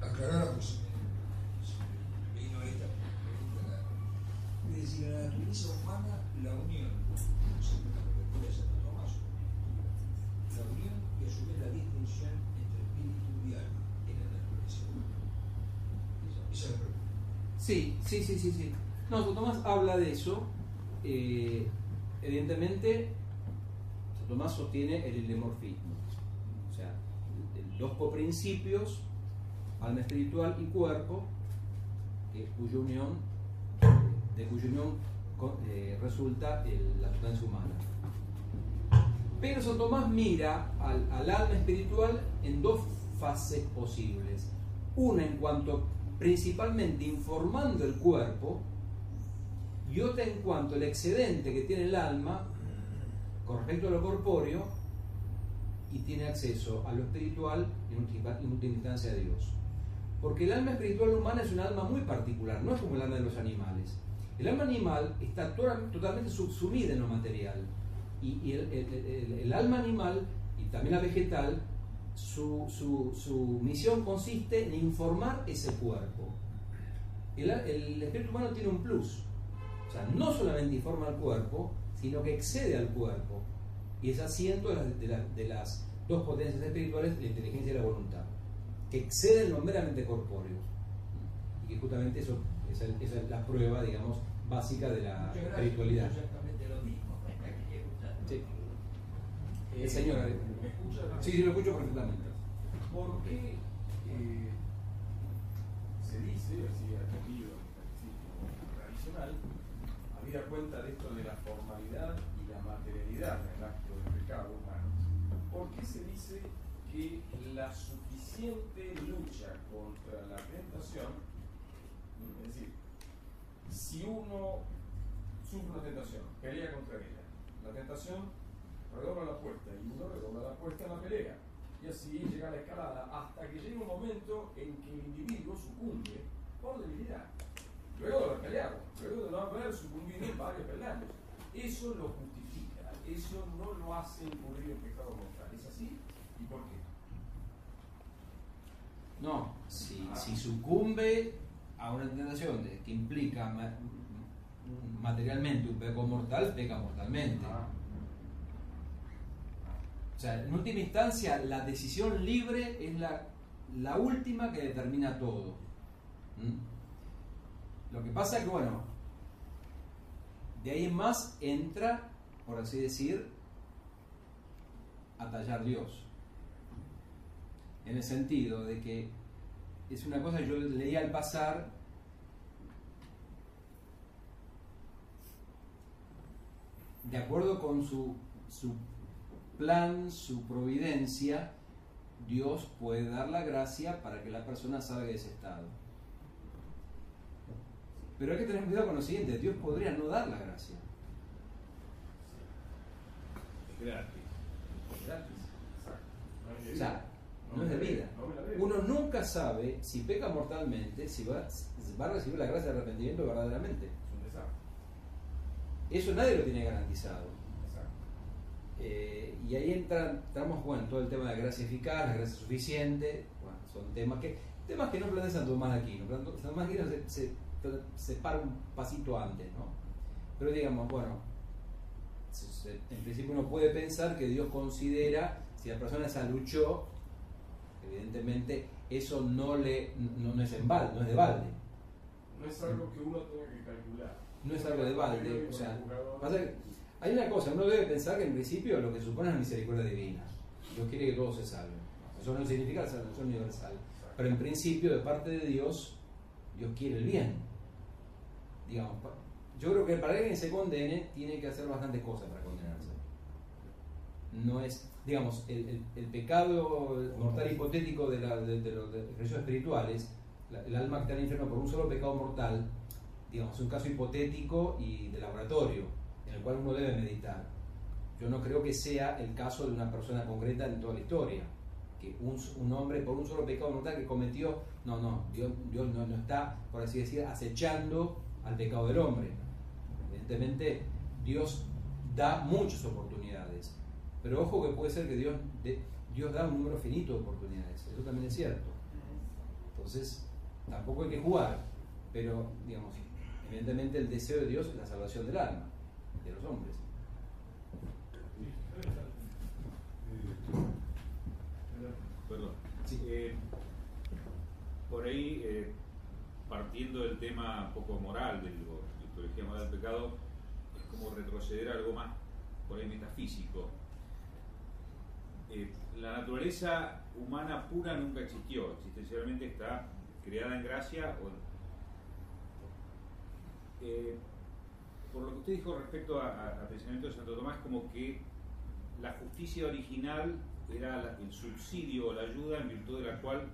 aclaráramos vino esta pregunta es decir la naturaleza humana la unión según la perspectiva de Santo Tomás la unión y a su vez la distinción entre espíritu y alma en la naturaleza humana esa, es la pregunta Sí, sí, sí, sí, sí. No, Santo Tomás habla de eso. eh, evidentemente, Tomás sostiene el ilemorfismo. O sea, los coprincipios, alma espiritual y cuerpo, de cuya unión eh, resulta la sustancia humana. Pero Santo Tomás mira al alma espiritual en dos fases posibles. Una en cuanto principalmente informando el cuerpo y otra en cuanto el excedente que tiene el alma con respecto a lo corpóreo y tiene acceso a lo espiritual en última, instancia a Dios. Porque el alma espiritual humana es un alma muy particular, no es como el alma de los animales. El alma animal está to- totalmente subsumida en lo material. Y, el, alma animal y también la vegetal, su, su- misión consiste en informar ese cuerpo. El espíritu humano tiene un plus. O sea, no solamente informa al cuerpo, sino que excede al cuerpo. Y es asiento de las, de las- de las dos potencias espirituales, la inteligencia y la voluntad, que exceden lo meramente corpóreo. Y que justamente eso, esa, esa es la prueba, digamos, básica de la espiritualidad. exactamente lo mismo Sí. Eh, El señor, eh. ¿me escucha? Sí, sí, lo escucho perfectamente. ¿Por qué eh, se dice, así catecismo tradicional, cuenta de esto de la formalidad y la materialidad del acto del pecado humano, ¿por qué se dice que la suficiente lucha contra la tentación, es decir, si uno sufre una tentación, pelea contra ella, la tentación redobla la apuesta y uno redobla la apuesta en la pelea. Y así llega la escalada hasta que llega un momento en que el individuo sucumbe por debilidad. Luego de haber peleado, luego de no haber sucumbido en varios peldaños. Eso lo justifica, eso no lo hace incurrir en pecado mortal. ¿Es así? ¿Y por qué? No, si, si sucumbe a una tentación de- que implica ma- materialmente un pecado mortal, peca mortalmente. Ah, O sea, en última instancia, la decisión libre es la, la última que determina todo. ¿Mm? Lo que pasa es que, bueno, de ahí en más entra, por así decir, atallar Dios. En el sentido de que es una cosa que yo leía al pasar. De acuerdo con su, su plan, su providencia, Dios puede dar la gracia para que la persona salga de ese estado. Pero hay que tener cuidado con lo siguiente, Dios podría no dar la gracia. Es gratis. Es gratis. Exacto. No es de O sea, no es de vida. Uno nunca sabe si peca mortalmente, si va, va a recibir la gracia de arrepentimiento verdaderamente. Es un desastre. Eso nadie lo tiene garantizado. Eh, y ahí entra, entramos bueno, en todo el tema de gracia eficaz, la gracia suficiente. Bueno, son temas que temas que no plantea Santo Tomás de Aquino. Santo Tomás de Aquino se, se, se para un pasito antes, ¿no? Pero digamos, bueno, se- se- en principio uno puede pensar que Dios considera, si la persona esa luchó, evidentemente eso no, le, no, no es en balde, no es de balde. No es algo que uno tenga que calcular. No es algo de balde, o sea, hay una cosa, uno debe pensar que en principio lo que supone es la misericordia divina. Dios quiere que todos se salven. Eso no significa la salvación universal. Pero en principio, de parte de Dios, Dios quiere el bien. Digamos, yo creo que para que alguien se condene, tiene que hacer bastantes cosas para condenarse. No es, digamos, el, el- el pecado mortal hipotético de, la, de, de los de los religiosos espirituales, la- el alma que está en el infierno por un solo pecado mortal, digamos, es un caso hipotético y de laboratorio, en el cual uno debe meditar. Yo no creo que sea el caso de una persona concreta en toda la historia, que un, un hombre por un solo pecado mortal que cometió, no, no, Dios, Dios no, no está, por así decir, acechando al pecado del hombre. Evidentemente, Dios da muchas oportunidades, pero ojo que puede ser que Dios, de- Dios da un número finito de oportunidades, eso también es cierto. Entonces, tampoco hay que jugar, pero, digamos, evidentemente el deseo de Dios es la salvación del alma, de los hombres. Perdón. Sí. Eh, por ahí, eh, partiendo del tema un poco moral, de teología moral del pecado, es como retroceder a algo más, por ahí metafísico. Eh, la naturaleza humana pura nunca existió, existencialmente está creada en gracia. o- Eh, por lo que usted dijo respecto al pensamiento de Santo Tomás, como que la justicia original era la- el subsidio o la ayuda en virtud de la cual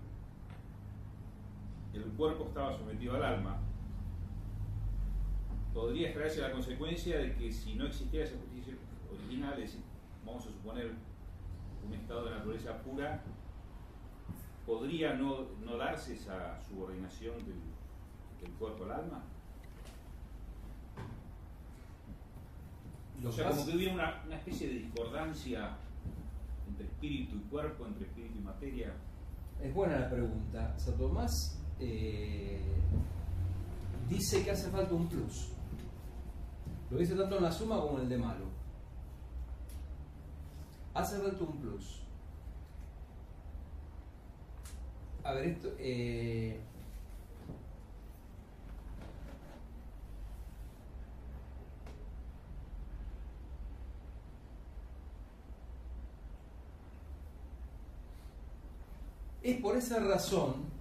el cuerpo estaba sometido al alma. Podría extraerse la consecuencia de que si no existiera esa justicia original, es decir, vamos a suponer un estado de naturaleza pura, podría no, no darse esa subordinación del, del cuerpo al alma. O Los sea, como que hubiera una, una especie de discordancia entre espíritu y cuerpo, entre espíritu y materia. Es buena la pregunta. Santo Tomás eh, dice que hace falta un plus. Lo dice tanto en la suma como en el de malo. Hace falta un plus. A ver, esto. eh, Es por esa razón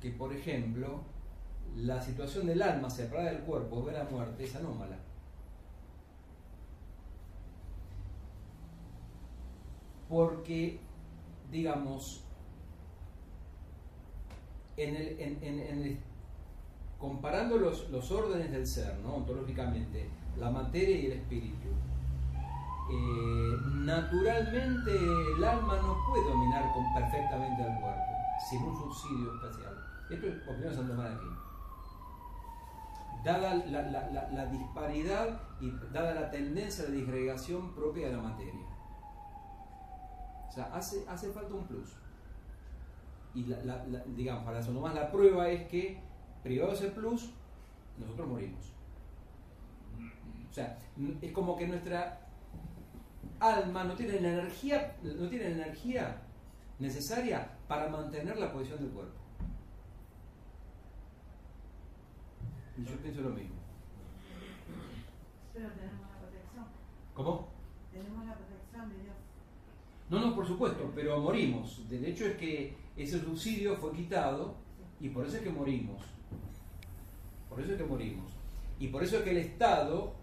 que, por ejemplo, la situación del alma separada del cuerpo, ver la muerte, es anómala. Porque, digamos, en el, en- en- en comparando los, los órdenes del ser, ¿no? ontológicamente, la materia y el espíritu, eh, naturalmente el alma no puede dominar con- perfectamente al cuerpo, sin un subsidio especial. Esto es opinión de Santo Tomás de Aquino. Dada la, la- la- disparidad y dada la tendencia de disgregación propia de la materia. O sea, hace, hace falta un plus. Y digamos, para Santo Tomás la prueba es que, privado ese plus, nosotros morimos. O sea, es como que nuestra alma no tiene la energía, no tiene la energía necesaria para mantener la posición del cuerpo. Y yo pienso lo mismo. Pero tenemos la protección. ¿Cómo? Tenemos la protección de Dios. No, no, por supuesto, pero morimos. De hecho es que ese subsidio fue quitado y por eso es que morimos. Por eso es que morimos. Y por eso es que el estado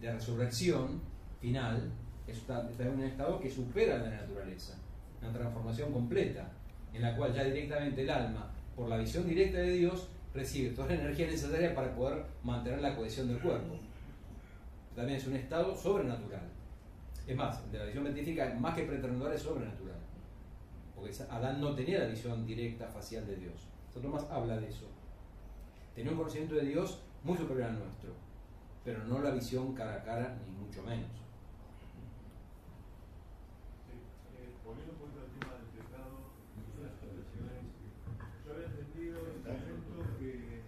de resurrección final en un estado que supera la naturaleza. Una transformación completa, en la cual ya directamente el alma, por la visión directa de Dios, recibe toda la energía necesaria para poder mantener la cohesión del cuerpo. También es un estado sobrenatural. Es más, de la visión científica, más que preternatural es sobrenatural. Porque Adán no tenía la visión directa facial de Dios. Santo Tomás habla de eso. Tenía un conocimiento de Dios muy superior al nuestro, pero no la visión cara a cara, ni mucho menos. Sí, eh, volviendo un poquito al tema del pecado y las tentaciones, yo había entendido en este momento que, que,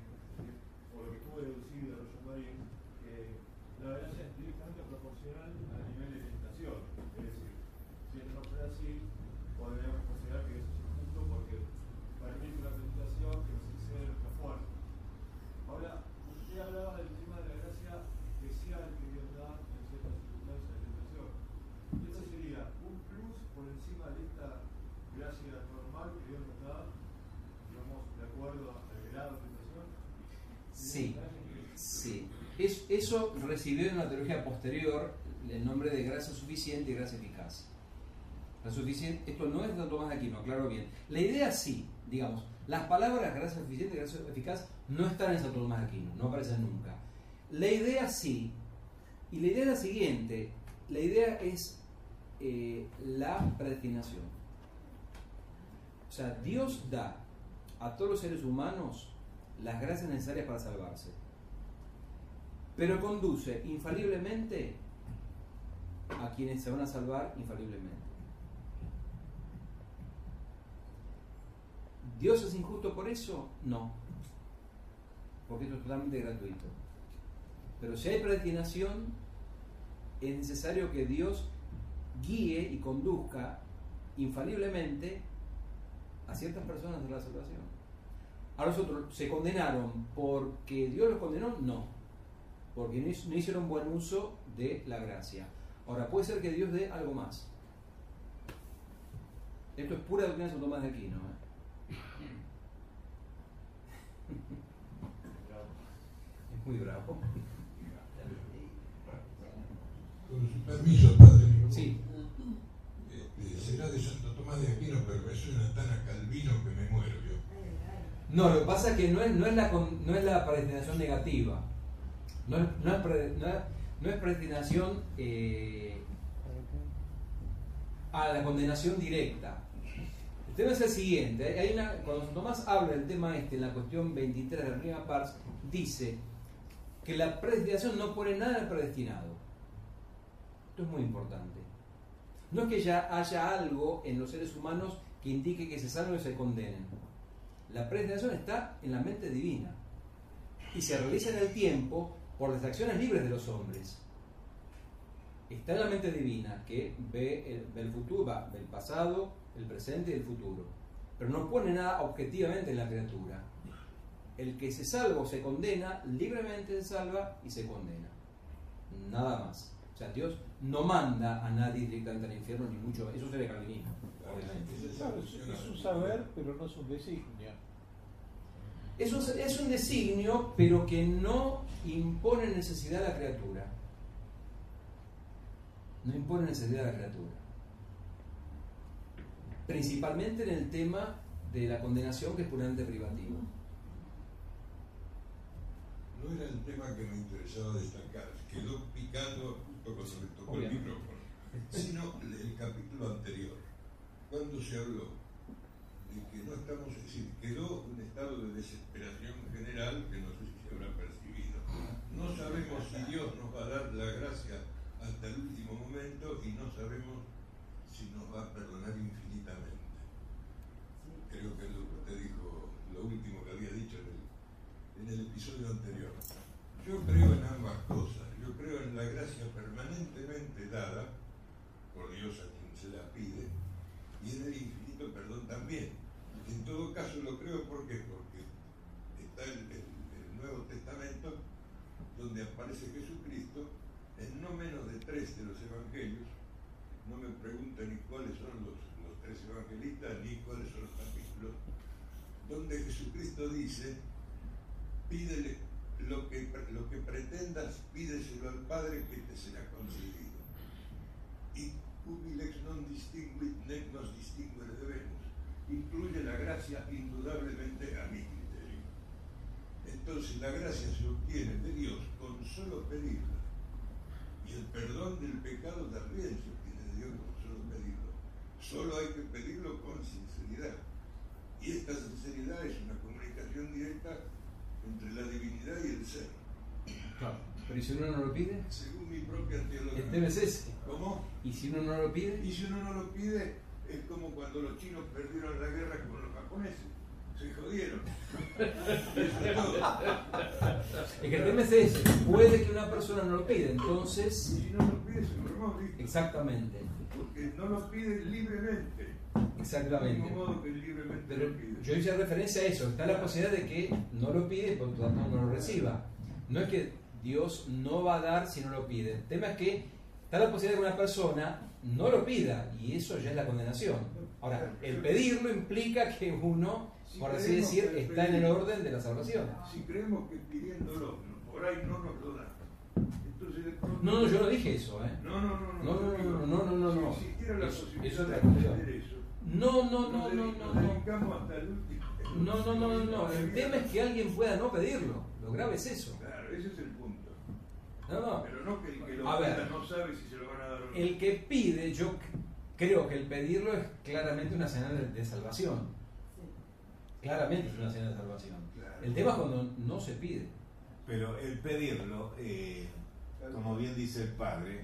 por lo que pude deducir de Roger Marín, que la gracia es directamente proporcional al nivel de tentación. Es decir, si esto no fuera así, podríamos considerar que eso es injusto porque permite una tentación que nos excede nuestra fuerza. Ahora, usted hablaba del tema de la gracia especial que Dios da en ciertas circunstancias de tentación. Y eso sería un plus por encima de esta gracia normal que Dios nos da, digamos, de acuerdo al grado de tentación. Sí, sí. Es, eso recibió en una teología posterior el nombre de gracia suficiente y gracia eficaz. La suficiente, esto no es de Tomás de Aquino, aclaro bien. La idea sí, digamos, las palabras gracia suficiente y gracia eficaz no están en Santo Tomás de Aquino, no aparecen nunca. La idea sí, y la idea es la siguiente, la idea es eh, la predestinación. O sea, Dios da a todos los seres humanos las gracias necesarias para salvarse, pero conduce infaliblemente a quienes se van a salvar infaliblemente. ¿Dios es injusto por eso? No, porque esto es totalmente gratuito. Pero si hay predestinación, es necesario que Dios guíe y conduzca infaliblemente a ciertas personas de la salvación. A los otros, ¿se condenaron porque Dios los condenó? No, porque no hicieron buen uso de la gracia. Ahora, puede ser que Dios dé algo más. Esto es pura doctrina de Santo Tomás de Aquino. ¿eh? [LAUGHS] Es muy bravo. Con su permiso, padre. Sí. Este, será de Santo Tomás de Aquino, pero me suena tan a Calvino que me muero yo. No, lo que pasa es que no es, no es, la, no es la predestinación negativa. No es, no es, pre- no es, predestinación eh, a la condenación directa. El tema es el siguiente. ¿eh? Cuando Tomás habla del tema este en la cuestión 23 de la primera pars, dice que la predestinación no pone nada al predestinado. Esto es muy importante. No es que ya haya algo en los seres humanos que indique que se salven o se condenen. La predestinación está en la mente divina y se realiza en el tiempo por las acciones libres de los hombres. Está en la mente divina que ve el, futuro, va, ve el pasado, el presente y el futuro. Pero no pone nada objetivamente en la criatura. El que se salva o se condena, libremente se salva y se condena. Nada más. O sea, Dios no manda a nadie directamente al infierno, ni mucho. Eso sería calvinismo, obviamente. Es un saber, pero no es un designio. Es un, es un designio, pero que no impone necesidad a la criatura. No impone necesidad a la criatura. Principalmente en el tema de la condenación, que es puramente privativo. No era el tema que me interesaba destacar, quedó picando justo cuando me tocó el micrófono, sino el capítulo anterior, cuando se habló que no estamos, es decir, quedó un estado de desesperación general que no sé si se habrá percibido. No sabemos si Dios nos va a dar la gracia hasta el último momento y no sabemos si nos va a perdonar infinitamente. Creo que lo que dijo, lo último que había dicho en el, en el episodio anterior. Yo creo en ambas cosas. Yo creo en la gracia permanentemente dada por Dios a quien se la pide y en el perdón también. En todo caso lo creo ¿por qué? porque está el, Nuevo Testamento donde aparece Jesucristo en no menos de tres de los evangelios no me pregunta ni cuáles son los, los tres evangelistas ni cuáles son los capítulos, donde Jesucristo dice, pídele lo que, lo que pretendas, pídeselo al Padre que te será concedido. Y cubilex non distinguit nec nos distinguere debemos. Incluye la gracia indudablemente a mi criterio. Entonces la gracia se obtiene de Dios con solo pedirla. Y el perdón del pecado también se obtiene de Dios con solo pedirlo. Solo hay que pedirlo con sinceridad. Y esta sinceridad es una comunicación directa entre la divinidad y el ser. Pero ¿y si uno no lo pide? Según mi propia teología. El tema es. ¿Cómo? ¿Y si uno no lo pide? Y si uno no lo pide, es como cuando los chinos perdieron la guerra con los japoneses. Se jodieron. [LAUGHS] Es que el tema es ese. Puede que una persona no lo pida, entonces. Y si no lo pide, se ¿viste? Exactamente. Porque no lo pide libremente. Exactamente. De modo que libremente Pero lo pide. yo hice referencia a eso. Está la posibilidad de que no lo pide por lo tanto no lo reciba. No es que Dios no va a dar si no lo pide. El tema es que está la posibilidad de que una persona no lo pida y eso ya es la condenación. Ahora, el pedirlo implica que uno, Si por así decir, el está en el orden de la salvación. Si creemos que pidiéndolo, por ahí no nos lo dan. Entonces. No, no, yo no dije eso, ¿eh? No, no, no, No, no, no, no, no, no, no. Si existiera la Eso- eso es eso. No, no, no, no, no, no. No, no, no, no, no. El tema es que alguien pueda no pedirlo. Lo grave es eso. Claro, ese es el. No, no. Pero no que el que lo A ver. pida no sabe si se lo van a dar o no. El que pide, yo creo que el pedirlo es claramente una señal de, de salvación. Claramente es una señal de salvación. Claro. El tema es cuando no se pide. Pero el pedirlo, eh, como bien dice el Padre,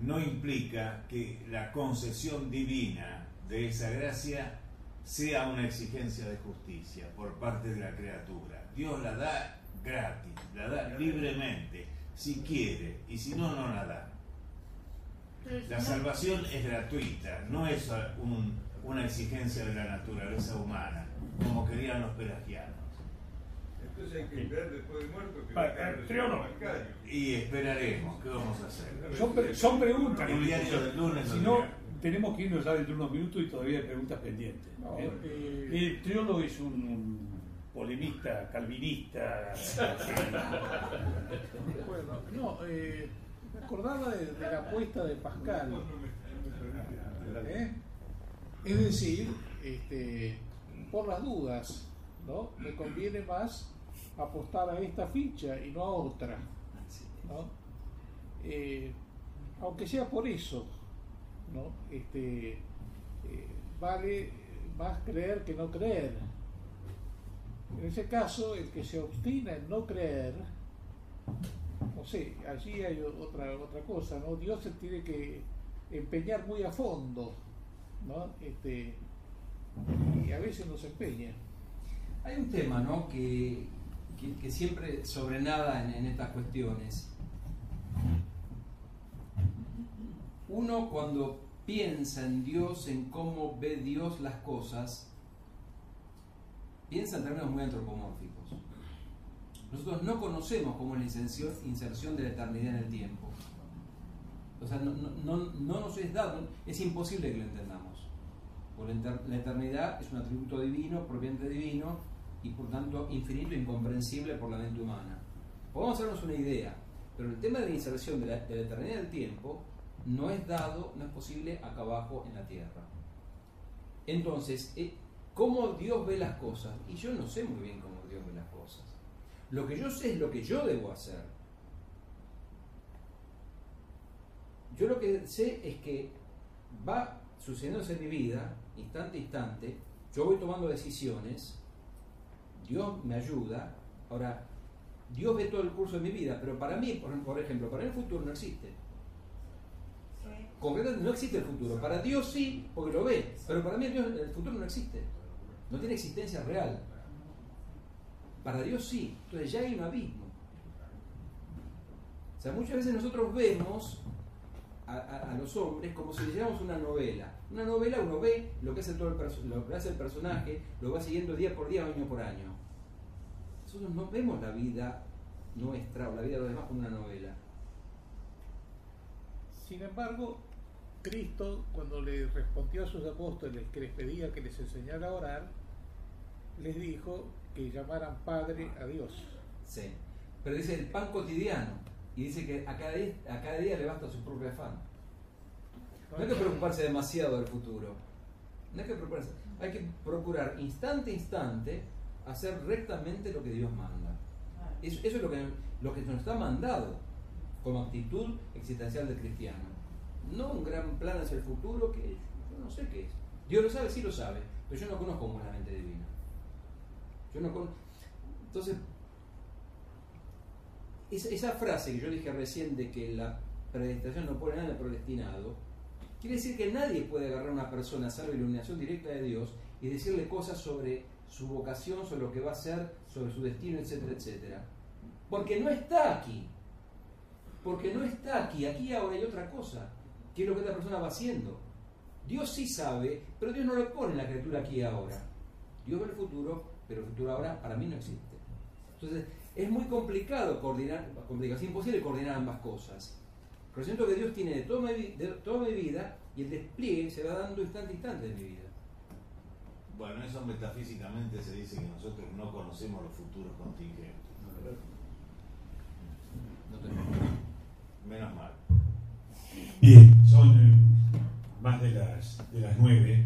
no implica que la concesión divina de esa gracia sea una exigencia de justicia por parte de la criatura. Dios la da gratis, la da libremente, si quiere, y si no, no la da. La salvación es gratuita, no es un- una exigencia de la naturaleza humana, como querían los pelagianos. Entonces hay que esperar después de muerto que Pa- venga el ¿creo no? Y esperaremos, ¿qué vamos a hacer? Son, pre- son preguntas. El diario del lunes Si no, tenemos que irnos ya dentro de unos minutos y todavía hay preguntas pendientes. No, ¿eh? eh, El triólogo es un, un polemista calvinista. bueno, no, eh, me acordaba de, la apuesta de Pascal. ¿eh? Es decir, este, por las dudas, ¿no? Me conviene más apostar a esta ficha y no a otra. Eh, aunque sea por eso, ¿no? Este, eh, vale más creer que no creer. En ese caso, el que se obstina en no creer, no sé, allí hay otra, otra cosa, ¿no? Dios se tiene que empeñar muy a fondo, ¿no? Este, y a veces no se empeña. Hay un tema, ¿no? Que, que, que siempre sobrenada en, en estas cuestiones. Uno cuando piensa en Dios, en cómo ve Dios las cosas, piensa en términos muy antropomórficos. Nosotros no conocemos cómo es la inserción, de la eternidad en el tiempo. O sea, no, no- no- no nos es dado, es imposible que lo entendamos. Porque la eternidad es un atributo divino, propiamente divino, y por tanto infinito e incomprensible por la mente humana. Podemos hacernos una idea, pero el tema de la inserción de la, de la eternidad del tiempo no es dado, no es posible acá abajo en la tierra. Entonces, eh, ¿cómo Dios ve las cosas? Y yo no sé muy bien cómo Dios ve las cosas. Lo que yo sé es lo que yo debo hacer. Yo lo que sé es que va sucediéndose en mi vida, instante a instante, yo voy tomando decisiones, Dios me ayuda, ahora, Dios ve todo el curso de mi vida, pero para mí, por, ejemplo, para el futuro no existe. Concretamente no existe el futuro. Para Dios sí, porque lo ve, pero para mí el futuro no existe. No tiene existencia real. Para Dios sí, entonces ya hay un abismo. O sea, muchas veces nosotros vemos a, los hombres como si leyéramos una novela. Una novela uno ve lo que hace, todo el lo que hace el personaje, lo va siguiendo día por día, año por año. Nosotros no vemos la vida nuestra o la vida de los demás como una novela. Sin embargo, Cristo, cuando le respondió a sus apóstoles que les pedía que les enseñara a orar, les dijo que llamaran Padre a Dios. Sí. Pero dice el pan cotidiano. Y dice que a cada día, a cada día le basta su propio afán. No hay que preocuparse demasiado del futuro. No hay que preocuparse. Hay que procurar instante a instante hacer rectamente lo que Dios manda. Eso, eso es lo que, lo que nos está mandado como actitud existencial del cristiano. No un gran plan hacia el futuro que yo no sé qué es. Dios lo sabe, sí lo sabe, pero yo no conozco una mente divina. Yo no conozco. Entonces, esa, frase que yo dije recién de que la predestinación no pone nada predestinado, quiere decir que nadie puede agarrar a una persona, salvo iluminación directa de Dios, y decirle cosas sobre su vocación, sobre lo que va a hacer, sobre su destino, etcétera, etcétera. Porque no está aquí. Porque no está aquí. Aquí ahora hay otra cosa. ¿Qué es lo que esta persona va haciendo? Dios sí sabe, pero Dios no lo pone en la criatura aquí y ahora. Dios ve el futuro, pero el futuro ahora para mí no existe. Entonces, es muy complicado coordinar, complicado, es imposible coordinar ambas cosas. Pero siento que Dios tiene de toda, mi, de toda mi vida y el despliegue se va dando instante a instante de mi vida. Bueno, eso metafísicamente se dice que nosotros no conocemos los futuros contingentes. No tengo. Menos mal. Bien, son eh, más de las, de las nueve.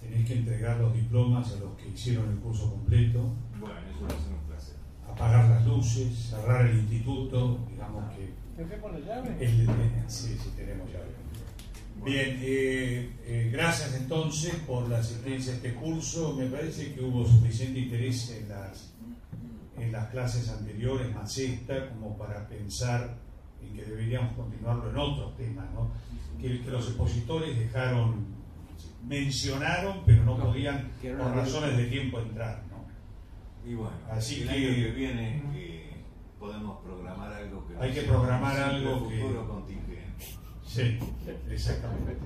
Tenéis que entregar los diplomas a los que hicieron el curso completo, Bueno, eso va a ser un placer. apagar las luces, cerrar el instituto, digamos que ¿Dejemos la llave? El- sí, sí, tenemos ya. Bien, eh, eh, gracias entonces por la asistencia a este curso. Me parece que hubo suficiente interés en las, en las clases anteriores, más esta, como para pensar en que deberíamos continuarlo en otros temas, ¿no? Que, que los expositores dejaron, mencionaron, pero no No, podían, que por razones de tiempo, entrar, ¿no? Y bueno, Así el que- año que viene eh, podemos programar algo que Hay que programar algo que- contingente. Sí, exactamente.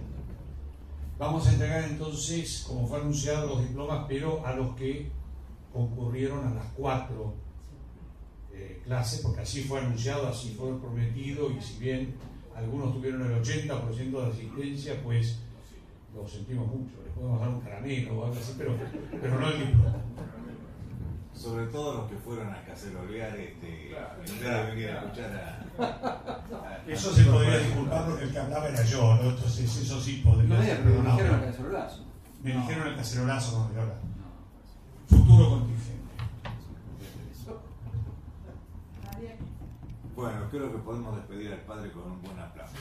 Vamos a entregar entonces, como fue anunciado, los diplomas, pero a los que concurrieron a las cuatro eh, clases, porque así fue anunciado, así fue prometido, y si bien algunos tuvieron el 80% de asistencia, pues lo sentimos mucho. Les podemos dar un caramelo o algo así, pero, pero no el diploma. Sobre todo los que fueron a cacerolear este, venir a escuchar a, a- Eso se podría disculpar porque el que hablaba era yo, ¿no? Entonces eso sí podría No, ser me dijeron el cacerolazo. Me dijeron el cacerolazo con el que habla. Futuro contingente. Bueno, creo que podemos despedir al padre con un buen aplauso.